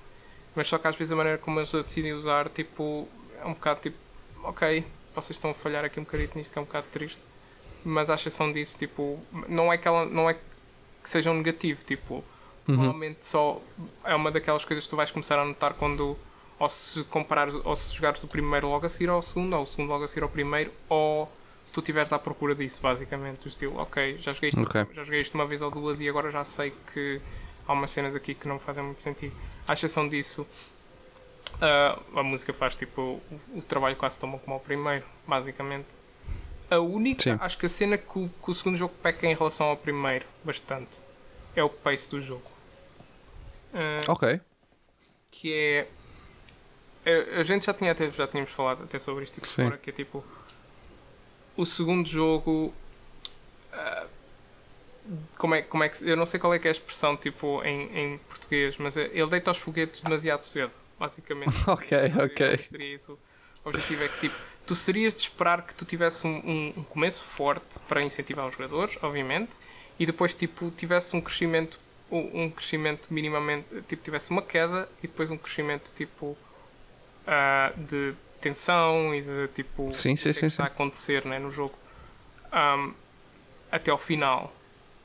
mas só que às vezes a maneira como eles a decidem usar, tipo, é um bocado tipo, ok, vocês estão a falhar aqui um bocadinho nisto que é um bocado triste, mas à exceção disso, tipo, não é que, ela, não é que seja um negativo, tipo, uhum. normalmente só é uma daquelas coisas que tu vais começar a notar quando ou se comparares, ou se jogares do primeiro logo a seguir ao segundo, ou o segundo logo a seguir ao primeiro, ou se tu estiveres à procura disso, basicamente, do estilo, ok, já joguei, isto, okay. já joguei isto uma vez ou duas e agora já sei que há umas cenas aqui que não fazem muito sentido. À exceção disso, uh, a música faz tipo o, o, trabalho quase tão bom como o primeiro, basicamente. A única, Sim. acho que a cena que o, que o segundo jogo peca em relação ao primeiro, bastante, é o pace do jogo.
Uh, ok.
Que é a gente já tinha até, já tínhamos falado até sobre isto tipo, fora, que é tipo o segundo jogo uh, como é, como é que eu não sei qual é que é a expressão tipo em, em português, mas é, ele deita os foguetes demasiado cedo, basicamente.
ok, ok.
Seria isso. O objetivo é que tipo, tu serias de esperar que tu tivesse um, um, um começo forte para incentivar os jogadores, obviamente, e depois tipo tivesse um crescimento um crescimento minimamente tipo tivesse uma queda e depois um crescimento tipo uh, de tensão e de tipo
sim, sim,
o que, é
sim,
está a acontecer né, no jogo um, até ao final,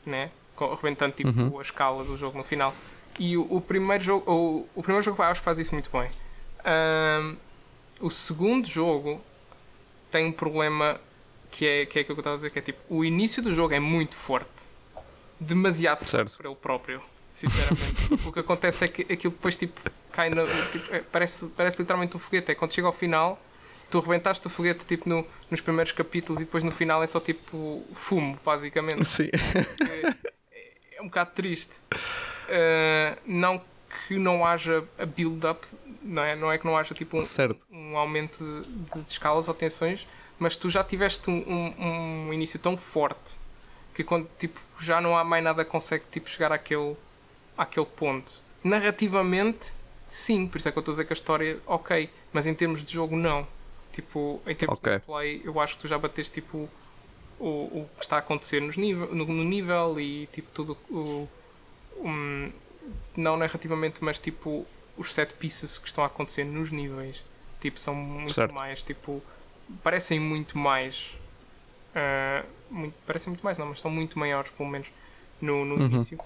né? arrebentando tipo, uhum. a escala do jogo no final. E o, o primeiro jogo, o, o, primeiro jogo acho que faz isso muito bem. Um, o segundo jogo tem um problema que é, que é aquilo que eu estava a dizer, que é tipo, o início do jogo é muito forte. Demasiado forte para ele próprio, sinceramente. o que acontece é que aquilo depois tipo cai no. Tipo, é, parece, parece literalmente um foguete. É quando chega ao final, tu rebentaste o foguete tipo, no, nos primeiros capítulos e depois no final é só tipo fumo, basicamente.
Sim.
É, é um bocado triste. Uh, não que não haja a build-up, não é? Não é que não haja tipo um, um aumento de, de, escalas ou tensões, mas tu já tiveste um, um, um, início tão forte que quando tipo, já não há mais nada que consegue tipo, chegar àquele, àquele ponto. Narrativamente Sim, por isso é que eu estou a dizer que a história, ok, mas em termos de jogo, não. Tipo, em termos okay. de play, eu acho que tu já bateste tipo o, o que está a acontecer nos nível, no, no nível e tipo tudo o, um, não narrativamente, mas tipo os set pieces que estão a acontecer nos níveis, tipo, são muito certo. mais, tipo, parecem muito mais. Uh, muito, parecem muito mais, não, mas são muito maiores, pelo menos no, no uhum. início.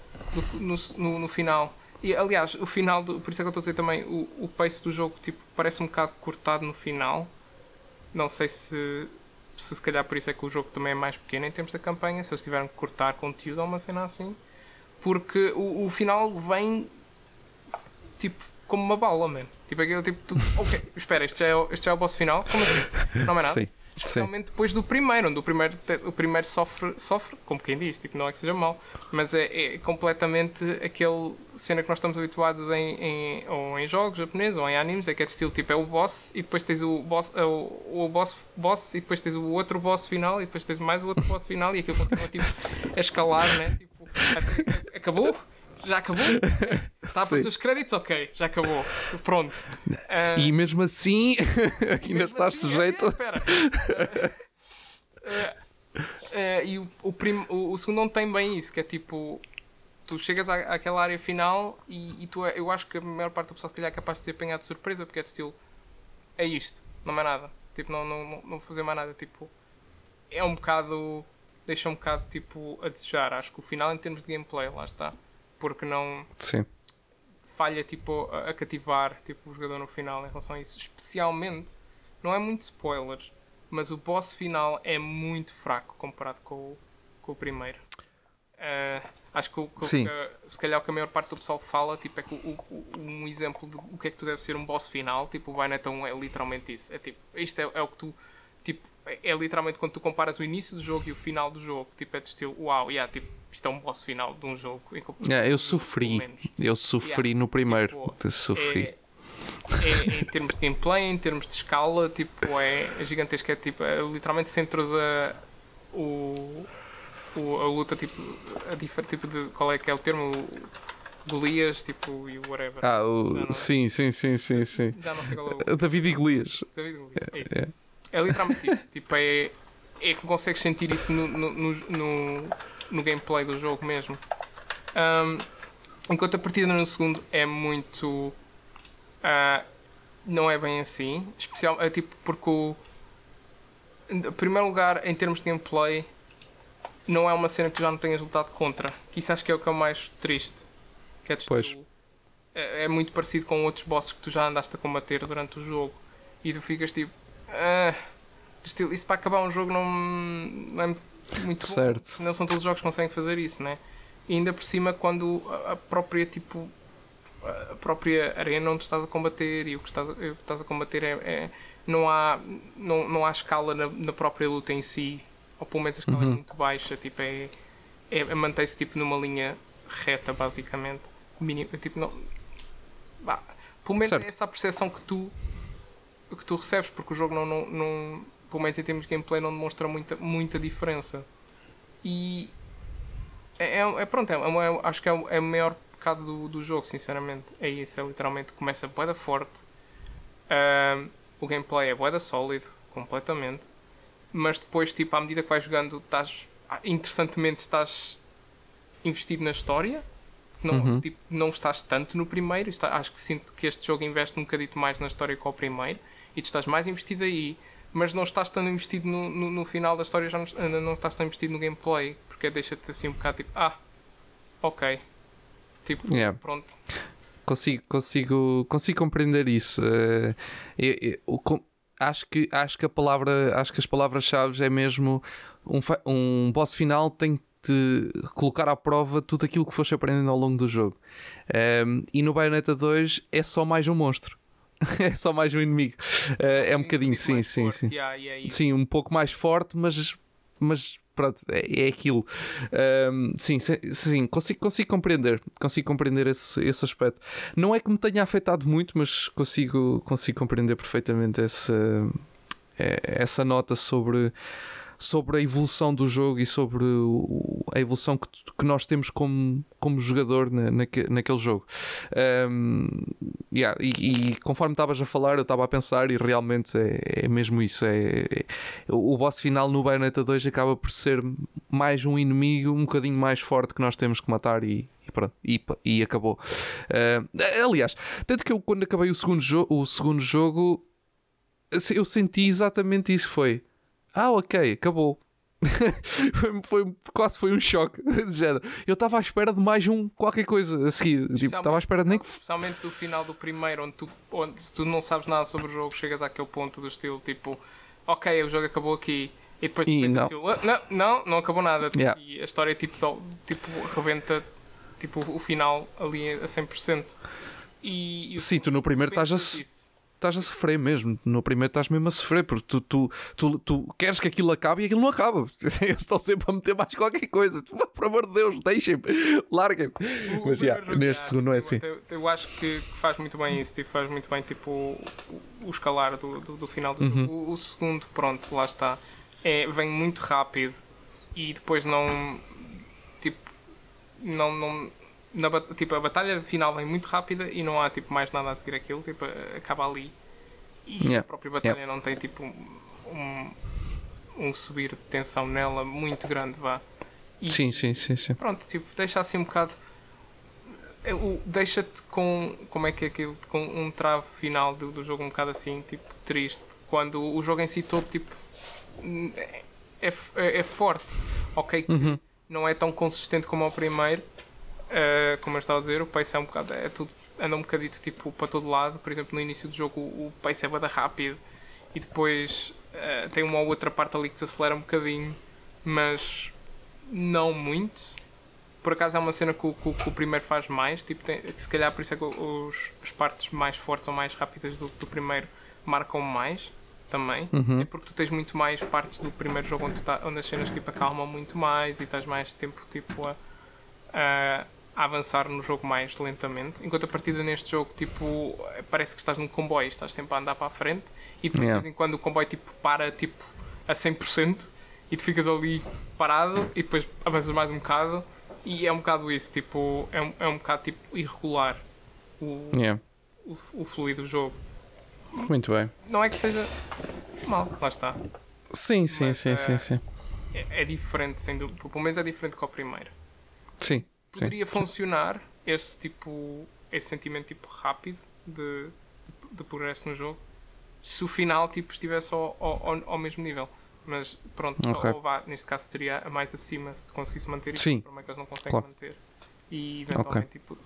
No, no, no, final e aliás, o final, do, por isso é que eu estou a dizer também, o, o pace do jogo tipo, parece um bocado cortado no final. Não sei se, se se calhar por isso é que o jogo também é mais pequeno em termos da campanha, se eles tiveram que cortar conteúdo ou uma cena assim. Porque o, o final vem tipo como uma bala, man. Tipo aquele tipo, tu, ok, espera, este já, é, este já é o boss final? Como assim? Não é nada?
Sim.
Especialmente Sim. depois do primeiro, onde o primeiro, o primeiro sofre, sofre, como quem diz, tipo, não é que seja mau, mas é, é completamente aquele cena que nós estamos habituados em, em, ou em jogos japoneses ou em animes, é que é de estilo tipo, é o boss e depois tens o boss, é o, o boss, boss e depois tens o outro boss final e depois tens mais o outro boss final e aquilo continua tipo, a escalar, né? Tipo, acabou? já acabou? Está a passar os créditos? Ok, já acabou. Pronto.
Uh, e mesmo assim, ainda estás assim, sujeito. É, espera.
Uh, uh, e o, o, prim, o, o, segundo não tem bem isso, que é tipo. Tu chegas à, àquela área final e, e tu, é, eu acho que a maior parte do pessoal se calhar é capaz de ser apanhado de surpresa porque é de estilo. É isto, não é nada. Tipo, não, não, não fazer mais nada. Tipo, é um bocado. Deixa um bocado tipo a desejar. Acho que o final, em termos de gameplay, lá está porque não
Sim.
falha tipo, a, a, cativar tipo, o jogador no final em relação a isso. Especialmente, não é muito spoiler, mas o boss final é muito fraco comparado com o, com o primeiro. Uh, acho que, que, que, se calhar o que a maior parte do pessoal fala tipo, é que o, o, um exemplo de o que é que tu deve ser um boss final, tipo o Bayonetta é literalmente isso. É tipo, isto é, é o que tu tipo, é literalmente quando tu comparas o início do jogo e o final do jogo, tipo, é de estilo, uau, yeah, tipo, isto é um boss final de um jogo.
Yeah, eu sofri, eu sofri yeah, no primeiro, tipo, sofri.
É, é, em termos de gameplay, em termos de escala, tipo, é, é gigantesco, é tipo, é, literalmente centros a o, o, a luta, tipo, a diferente tipo de, qual é que é o termo, Golias, tipo, e whatever.
Ah, o, sim, sim, sim, sim, sim.
Já não sei qual é o...
David e Golias.
David e Golias, é isso. É, literalmente isso, tipo, é é que consegues sentir isso no, no, no, no, gameplay do jogo mesmo. Um, enquanto a partida no segundo é muito. Uh, não é bem assim. Especial, é tipo porque o. Em primeiro lugar, em termos de gameplay, não é uma cena que tu já não tenhas lutado contra. Que isso acho que é o que é o mais triste. Que é,
Pois.
é, é muito parecido com outros bosses que tu já andaste a combater durante o jogo. E tu ficas tipo. Ah, estilo, isso para acabar um jogo não, não é muito bom.
Certo.
Não são todos os jogos que conseguem fazer isso, né? E ainda por cima, quando a- própria tipo a própria arena onde estás a combater e o que estás a, o que estás a combater é, é- não há não, não há escala na, na própria luta em si ou pelo menos a escala é muito baixa tipo é, é, é mantém-se tipo numa linha reta basicamente Mini- tipo não Bah, pelo menos
Certo.
é essa a percepção que tu que tu recebes porque o jogo não, não, não pelo menos em termos de gameplay não demonstra muita, muita diferença e é, é, é- pronto, é, é- acho que é, o- é o maior pecado do, do jogo, sinceramente. É isso, é literalmente começa boeda forte, ahm, o gameplay é boeda sólido, completamente, mas depois, tipo, à medida que vais jogando, estás ah, interessantemente estás investido na história. Não, tipo, não estás tanto no primeiro. Está- acho que sinto que este jogo investe um bocadito mais na história que o primeiro e tu estás mais investido aí, mas não estás tão investido no, no, no final da história, já não, não estás tão investido no gameplay, porque deixa-te assim um bocado tipo, ah, ok. Tipo,
Yeah.
pronto.
Consigo, consigo, consigo compreender isso. Eh, eu- eu- com- acho, que, acho que a palavra, acho que as palavras-chave é mesmo um, um boss final tem que te colocar à prova tudo aquilo que foste aprendendo ao longo do jogo. Ehm, e no Bayonetta 2 é só mais um monstro. é só mais um inimigo. Eh, é um bocadinho, sim, sim,
forte,
sim.
yeah, e é.
Sim, um pouco mais forte, mas, mas pronto, é, é aquilo. Sim, sim, sim, consigo, consigo compreender, consigo compreender esse, esse aspecto. Não é que me tenha afetado muito, mas consigo, consigo compreender perfeitamente essa, é- essa nota sobre, sobre a evolução do jogo e sobre a evolução que, que nós temos como, como jogador na, naque- naquele jogo. Um, yeah, e, e conforme estavas a falar, eu estava a pensar e realmente é, é mesmo isso. É, é- o boss final no Bayonetta 2 acaba por ser mais um inimigo um bocadinho mais forte que nós temos que matar e, e pronto, e, e acabou. Uh, aliás, tanto que eu quando acabei o segundo, o segundo jogo eu senti exatamente isso. Foi ah, ok, acabou. foi, quase foi um choque de género. Eu estava à espera de mais um qualquer coisa a seguir. Tipo, Estava à espera de nem que.
Especialmente do final do primeiro, onde, tu, onde se tu não sabes nada sobre o jogo, chegas àquele ponto do estilo tipo, ok, o jogo acabou aqui. E depois de
E não.
estilo, "Ah, não, não, não acabou nada.
Yeah.
E a história tipo, tipo rebenta tipo, o final ali a 100%. E, e
Sim, tu no primeiro estás a,
pensas
se-
isso.
Estás a sofrer mesmo. No primeiro estás mesmo a sofrer porque tu, tu, tu, tu queres que aquilo acabe e aquilo não acaba. Eles estão sempre a meter mais qualquer coisa. Por amor de Deus, deixem-me, larguem-me. Mas já, neste segundo não é assim.
Eu, eu acho que, que faz muito bem isso, tipo, faz muito bem tipo, o, o escalar do, do, do final do
Uhum.
jogo. O, o segundo, pronto, lá está. É, vem muito rápido e depois não. Tipo. Não. não na, tipo, a batalha final vem muito rápida e não há tipo, mais nada a seguir aquilo, tipo, acaba ali. E
Yeah,
a própria batalha não tem tipo um, um subir de tensão nela muito grande, vá. E-
Sim, sim, sim, sim.
pronto, tipo, deixa assim um bocado. o- Deixa-te com. Como é que é aquilo? Com um trave final do, do jogo um bocado assim, tipo, triste. Quando o jogo em si todo, tipo. É, é, é forte. Ok, que não é tão consistente como o primeiro. Eh, como eu estava a dizer, o pace é um bocado. É tudo, anda um bocadito tipo para todo lado. Por exemplo, no início do jogo o, pace é bada rápido e depois eh, tem uma ou outra parte ali que se acelera um bocadinho, mas não muito. Por acaso é uma cena que o, que que o primeiro faz mais, tipo, tem, se calhar por isso é que os, as partes mais fortes ou mais rápidas do, do primeiro marcam mais também. É porque tu tens muito mais partes do primeiro jogo onde, está, onde as cenas tipo, acalmam muito mais e estás mais tempo tipo, a, a- a avançar no jogo mais lentamente. Enquanto a partida neste jogo tipo, parece que estás num comboio, estás sempre a andar para a frente e depois
Yeah.
de vez em quando o comboio tipo, para tipo, a 100% e tu ficas ali parado e depois avanças mais um bocado e é um bocado isso, tipo, é um, é um bocado tipo, irregular o,
Yeah.
o, o fluido do jogo.
Muito bem.
Não é que seja mal, lá está.
Sim, sim,
Mas,
sim,
eh,
sim, sim.
É, é diferente, sem dúvida. Pelo menos é diferente que o primeiro.
Sim, sim.
Poderia funcionar esse tipo, esse sentimento tipo rápido de, de, de progresso no jogo se o final tipo, estivesse ao, ao, ao mesmo nível. Mas pronto,
Ok.
ou vá, neste caso seria a mais acima se conseguisse manter isso.
Sim.
O problema é que eles não conseguem
Claro.
manter. E eventualmente, tipo,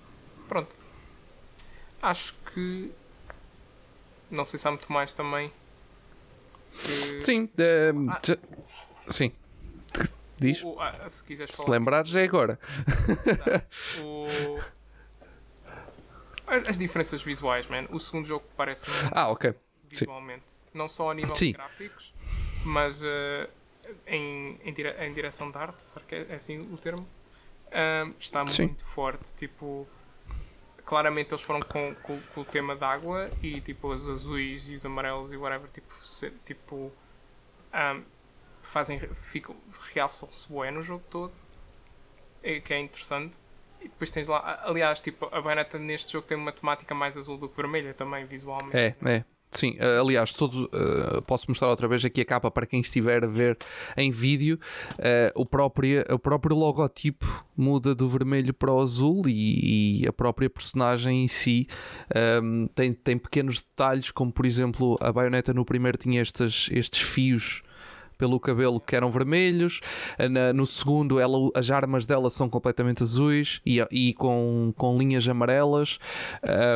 pronto. Acho que. Não sei se há muito mais também. Que...
Sim, eh,
Ah.
sim. Diz?
O- ah, se quiseres
Se
falar.
lembrares é agora.
o... As as diferenças visuais, man. O segundo jogo parece muito
Ah, ok. Sim.
visualmente. Não só a nível
Sim.
de gráficos, mas eh, em, em, dire- em direção de arte, será que é é assim o termo? Ah, está
Sim.
muito forte. Tipo, claramente eles foram com, com- com o tema da água e tipo os azuis e os amarelos e whatever, tipo, se- tipo ah, fazem, ficam, realçam-se bué no jogo todo, é, que é interessante. E depois tens lá, aliás, tipo, a Bayonetta neste jogo tem uma temática mais azul do que vermelha também, visualmente.
É, é. Sim, aliás, todo, eh, posso mostrar outra vez aqui a capa para quem estiver a ver em vídeo. eh, o, próprio, o próprio logotipo muda do vermelho para o azul e, e a própria personagem em si ehm, tem, tem pequenos detalhes, como por exemplo a baioneta no primeiro tinha estes, estes fios pelo cabelo que eram vermelhos, na- no segundo ela, as armas dela são completamente azuis e, e com, com linhas amarelas.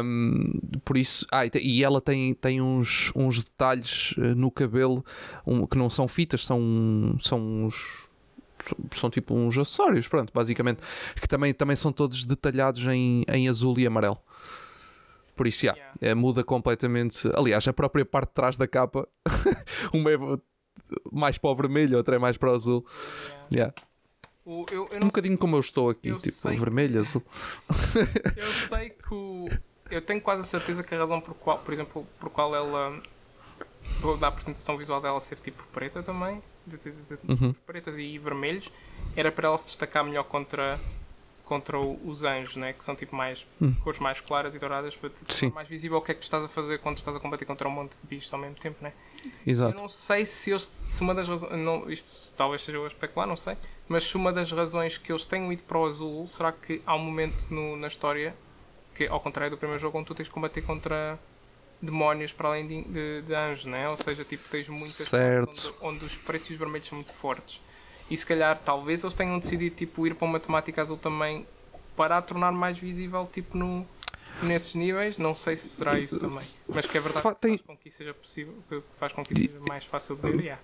Um, por isso, ah, e ela tem, tem uns, uns detalhes eh, no cabelo um, que não são fitas, são, são uns. São tipo uns acessórios, pronto, basicamente, que também, também são todos detalhados em, em azul e amarelo. Por isso, já,
Yeah.
eh, muda completamente. Aliás, a própria parte de trás da capa, uma é mais para o vermelho, outra é mais para o azul.
Yeah. O- eu, eu
Um bocadinho como eu estou aqui,
eu
tipo vermelho, azul.
Eu sei que o... Eu tenho quase a certeza que a razão por qual, por exemplo, por qual ela da apresentação visual dela ser tipo preta também, de, de- de-
Uhum.
pretas e vermelhos, era para ela se destacar melhor contra contra os anjos, né? que são tipo mais
Hum.
cores mais claras e douradas para mais visível o que é que tu estás a fazer quando estás a combater contra um monte de bichos ao mesmo tempo, né? Eu
Exato.
não sei se eles, se uma das razões, não, isto talvez seja eu a especular, não sei, mas se uma das razões que eles tenham ido para o azul, será que há um momento no- na história, que ao contrário do primeiro jogo, onde tu tens de combater contra demónios para além de, de, de anjos, né? ou seja, tipo, tens muitas onde, onde os pretos e os vermelhos são muito fortes. E se calhar, talvez eles tenham decidido tipo, ir para uma temática azul também para a tornar mais visível tipo, no, nesses níveis. Não sei se será isso também. Mas que é verdade
Fa-
que
tem-
faz com que isso seja possível, que faz com que isso seja mais fácil de ver. yeah.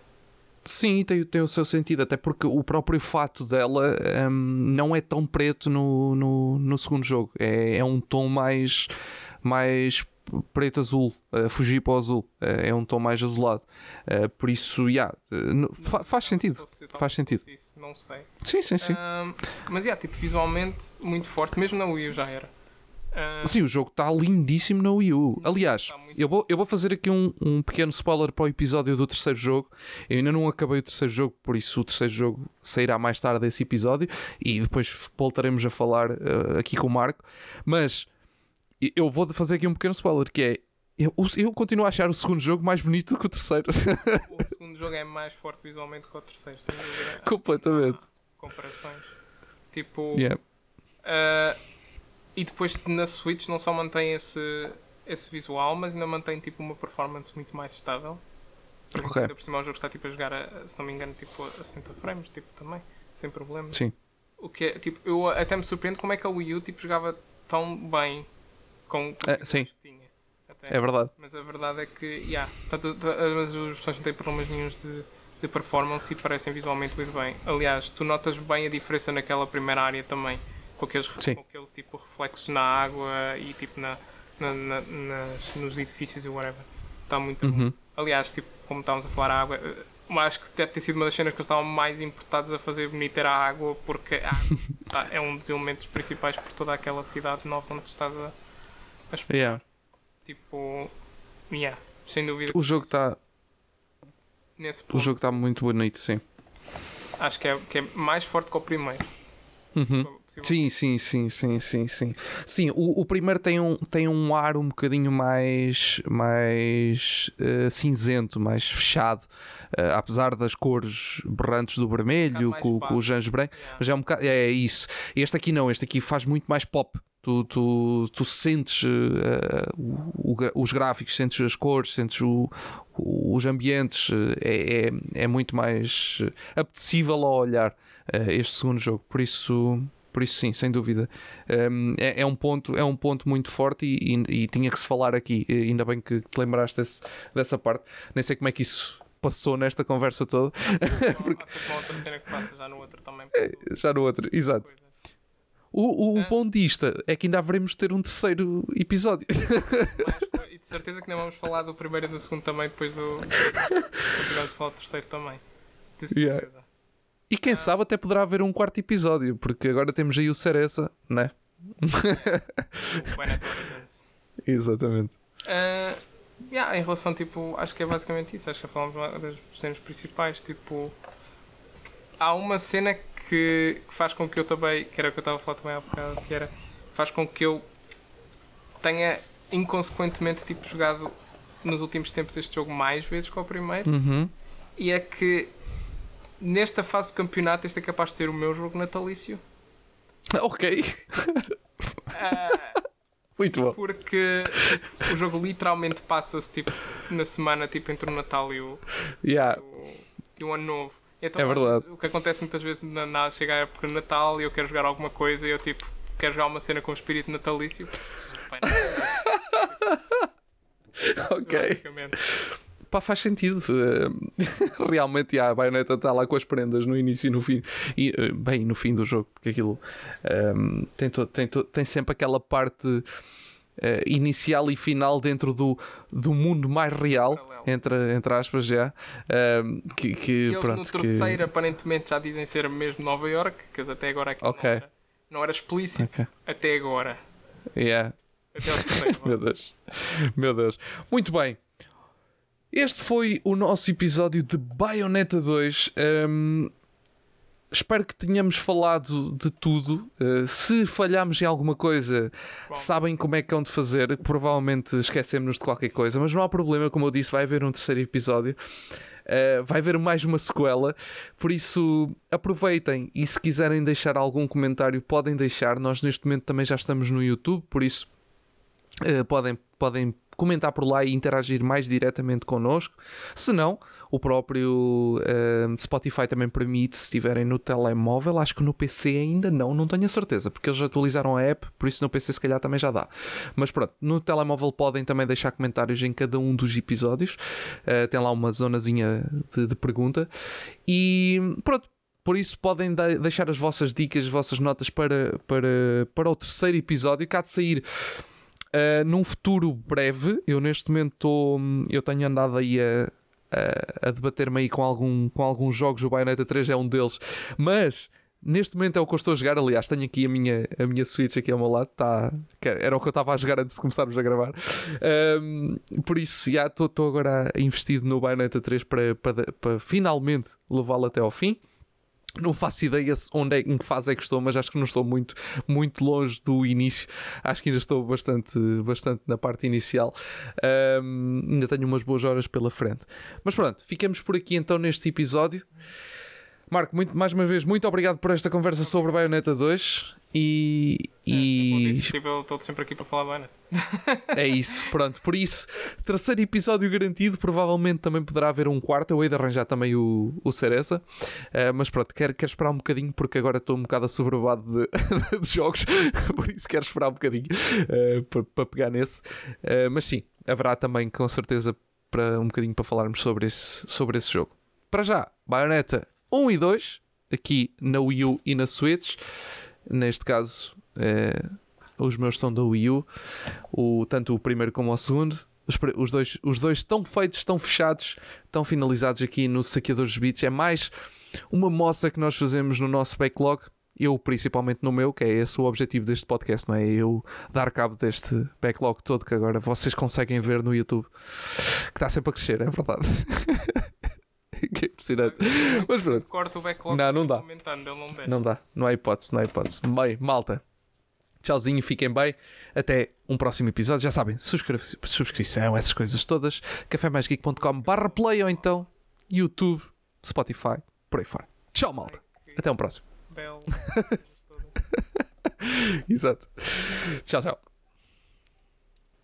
Sim, tem, tem o seu sentido, até porque o próprio fato dela hum, não é tão preto no, no, no segundo jogo. É, é um tom mais, mais preto-azul, a fugir para o azul. É, é um tom mais azulado. Eh, por isso, yeah, no- fa- faz sentido.
Fosse-
Faz sentido.
Isso, não sei.
Sim, sim, sim.
Ahm, mas yeah, tipo, visualmente muito forte, mesmo na Wii já era. Ah,
Sim, o jogo está lindíssimo na Wii U. Aliás,
Está muito
eu vou, eu vou fazer aqui um, um pequeno spoiler para o episódio do terceiro jogo. Eu ainda não acabei o terceiro jogo, por isso o terceiro jogo sairá mais tarde desse episódio e depois voltaremos a falar eh, aqui com o Marco. Mas eu vou fazer aqui um pequeno spoiler que é. Eu, eu continuo a achar o segundo jogo mais bonito do que o terceiro.
o segundo jogo é mais forte visualmente que o terceiro, sem dúvida.
Completamente.
Comparações. Tipo,
Yeah.
ah, e depois na Switch não só mantém esse, esse visual, mas ainda mantém tipo uma performance muito mais estável. Por exemplo,
Ok.
ainda por cima o jogo está tipo a jogar, a, se não me engano, tipo a 60 frames, tipo também, sem problema.
Sim.
O que é, tipo, eu até me surpreendo como é que a Wii U tipo, jogava tão bem com com
É, sim.
que tinha. Até.
É verdade.
Mas a verdade é que, yeah, tanto, os personagens não têm problemas nenhums de, de performance e parecem visualmente muito bem. Aliás, tu notas bem a diferença naquela primeira área também, com, aqueles,
Sim.
com aquele tipo de reflexos na água e tipo na, na- na- nas, nos edifícios e whatever. Está muito.
Uhum.
Aliás, tipo, como estávamos a falar, a água. eh, eu Acho que deve ter sido uma das cenas que eles estavam mais importados a fazer bonita era a água, porque a água tá, é um dos elementos principais por toda aquela cidade nova onde estás a, a explorar.
Yeah.
Tipo, yeah, sem dúvida.
O jogo está
Nesse
o jogo está muito bonito, sim.
acho que é, que é mais forte que o primeiro.
Uhum. Sim, sim, sim, sim, sim, sim. Sim, o, o primeiro tem um, tem um ar um bocadinho mais, mais eh, cinzento, mais fechado, eh, apesar das cores berrantes do vermelho,
mais
com, com os
espaço.
anjos brancos,
Yeah.
mas é um bocado, é isso. Este aqui não, este aqui faz muito mais pop. Tu, tu, tu sentes eh, o- o os gráficos, sentes as cores, sentes o- o- os ambientes, é, é, é muito mais apetecível ao olhar este segundo jogo. Por isso, por isso sim, sem dúvida. Um, é, é um ponto, é um ponto muito forte e, e- e tinha que se falar aqui. E ainda bem que te lembraste desse- dessa parte. Nem sei como é que isso passou nesta conversa toda.
Porque... Outra cena que passa já no outro também.
Já no outro, exato. O, o
É.
bom disto é que ainda haveremos de ter um terceiro episódio.
Mas, e de certeza que não vamos falar do primeiro e do segundo também, depois do. Continuamos a falar do terceiro também. De
Yeah. E quem sabe até poderá haver um quarto episódio, porque agora temos aí o Cereza, né?
O.
Exatamente.
Ah, yeah, em relação, tipo, acho que é basicamente isso. Acho que falamos das cenas principais. Tipo, há uma cena que, que faz com que eu também, que era o que eu estava a falar também há bocado, que era, faz com que eu tenha inconsequentemente, tipo, jogado nos últimos tempos este jogo mais vezes que o primeiro.
Uhum.
E é que nesta fase do campeonato este é capaz de ser o meu jogo natalício.
Ok.
Ah,
Muito bom.
porque o jogo literalmente passa-se tipo, na semana tipo, entre o Natal e o,
Yeah.
e o Ano Novo. Então,
É verdade.
o que acontece muitas vezes na, na chega a época de Natal e eu quero jogar alguma coisa e eu tipo quero jogar uma cena com o espírito natalício.
Ok. Pá, faz sentido. Eh, Realmente, yeah, a baioneta está lá com as prendas no início e no fim. E, eh, bem, no fim do jogo, porque aquilo ehm, tem, to- tem, to- tem sempre aquela parte eh, inicial e final dentro do, do mundo mais real, entre, entre aspas, já. ehm, que, que,
E eles
pronto,
no
que-
terceiro aparentemente já dizem ser mesmo Nova York, que até agora aquilo
Ok.
não, era, não era explícito
Ok.
até agora.
yeah.
Até ao terceiro.
Meu Deus. Meu Deus. Muito bem. Este foi o nosso episódio de Bayonetta 2. Hum, espero que tenhamos falado de tudo. Uh, se falhámos em alguma coisa, sabem como é que hão de fazer. Provavelmente esquecemos de qualquer coisa, mas não há problema. Como eu disse, vai haver um terceiro episódio. Uh, vai haver mais uma sequela, por isso aproveitem e se quiserem deixar algum comentário, podem deixar. Nós neste momento também já estamos no YouTube, por isso Uh, podem, podem comentar por lá e interagir mais diretamente connosco. Se não, o próprio uh, Spotify também permite, se estiverem no telemóvel. Acho que no PC ainda não, não tenho a certeza, porque eles atualizaram a app, por isso no PC se calhar também já dá. Mas pronto, no telemóvel podem também deixar comentários em cada um dos episódios. Uh, tem lá uma zonazinha de, de pergunta. E pronto. Por isso podem de- deixar as vossas dicas, as vossas notas para, para, para o terceiro episódio, cá de sair Uh, num futuro breve, eu neste momento estou. Eu tenho andado aí a, a, a debater-me aí com, algum, com alguns jogos. O Bayonetta 3 é um deles, mas neste momento é o que eu estou a jogar. Aliás, tenho aqui a minha, a minha Switch aqui ao meu lado, tá, era o que eu estava a jogar antes de começarmos a gravar. Um, por isso, já estou agora investido no Bayonetta 3 para, para, para finalmente levá-lo até ao fim. Não faço ideia onde é, em que fase é que estou, mas acho que não estou muito, muito longe do início. Acho que ainda estou bastante, bastante na parte inicial. Ahm, ainda tenho umas boas horas pela frente. Mas pronto, ficamos por aqui então neste episódio. Marco, muito, mais uma vez, muito obrigado por esta conversa sobre Bayonetta 2 e,
Como
e
disse, tipo, eu estou sempre aqui para falar bem, né?
é isso, pronto. Por isso, terceiro episódio garantido. Provavelmente também poderá haver um quarto. Eu hei de arranjar também o, o Cereza. Eh, mas pronto, quero, quero esperar um bocadinho porque agora estou um bocado assoberbado de, de jogos. Por isso quero esperar um bocadinho eh, para, para pegar nesse. Eh, mas sim, haverá também com certeza para um bocadinho para falarmos sobre esse, sobre esse jogo. Para já, Bayonetta 1 e 2, aqui na Wii U e na Switch. Neste caso, eh, os meus são da Wii U, o, tanto o primeiro como o segundo. Os, os dois, os dois estão feitos, estão fechados, estão finalizados aqui no Saqueadores de Beats. É mais uma moça que nós fazemos no nosso backlog. Eu, principalmente no meu, que é esse o objetivo deste podcast, não é? Eu dar cabo deste backlog todo que agora vocês conseguem ver no YouTube, que está sempre a crescer, é verdade. que impressionante. Mas pronto.
Corta o backlog
Não, não dá.
não.
Não dá, não há hipótese, não há hipótese. Bem, malta. Tchauzinho, fiquem bem. Até um próximo episódio. Já sabem, subscri subscrição, essas coisas todas. cafémaisgeek.com barra play ou então YouTube, Spotify, por aí fora. Tchau, malta. Até um próximo. Exato. Tchau, tchau.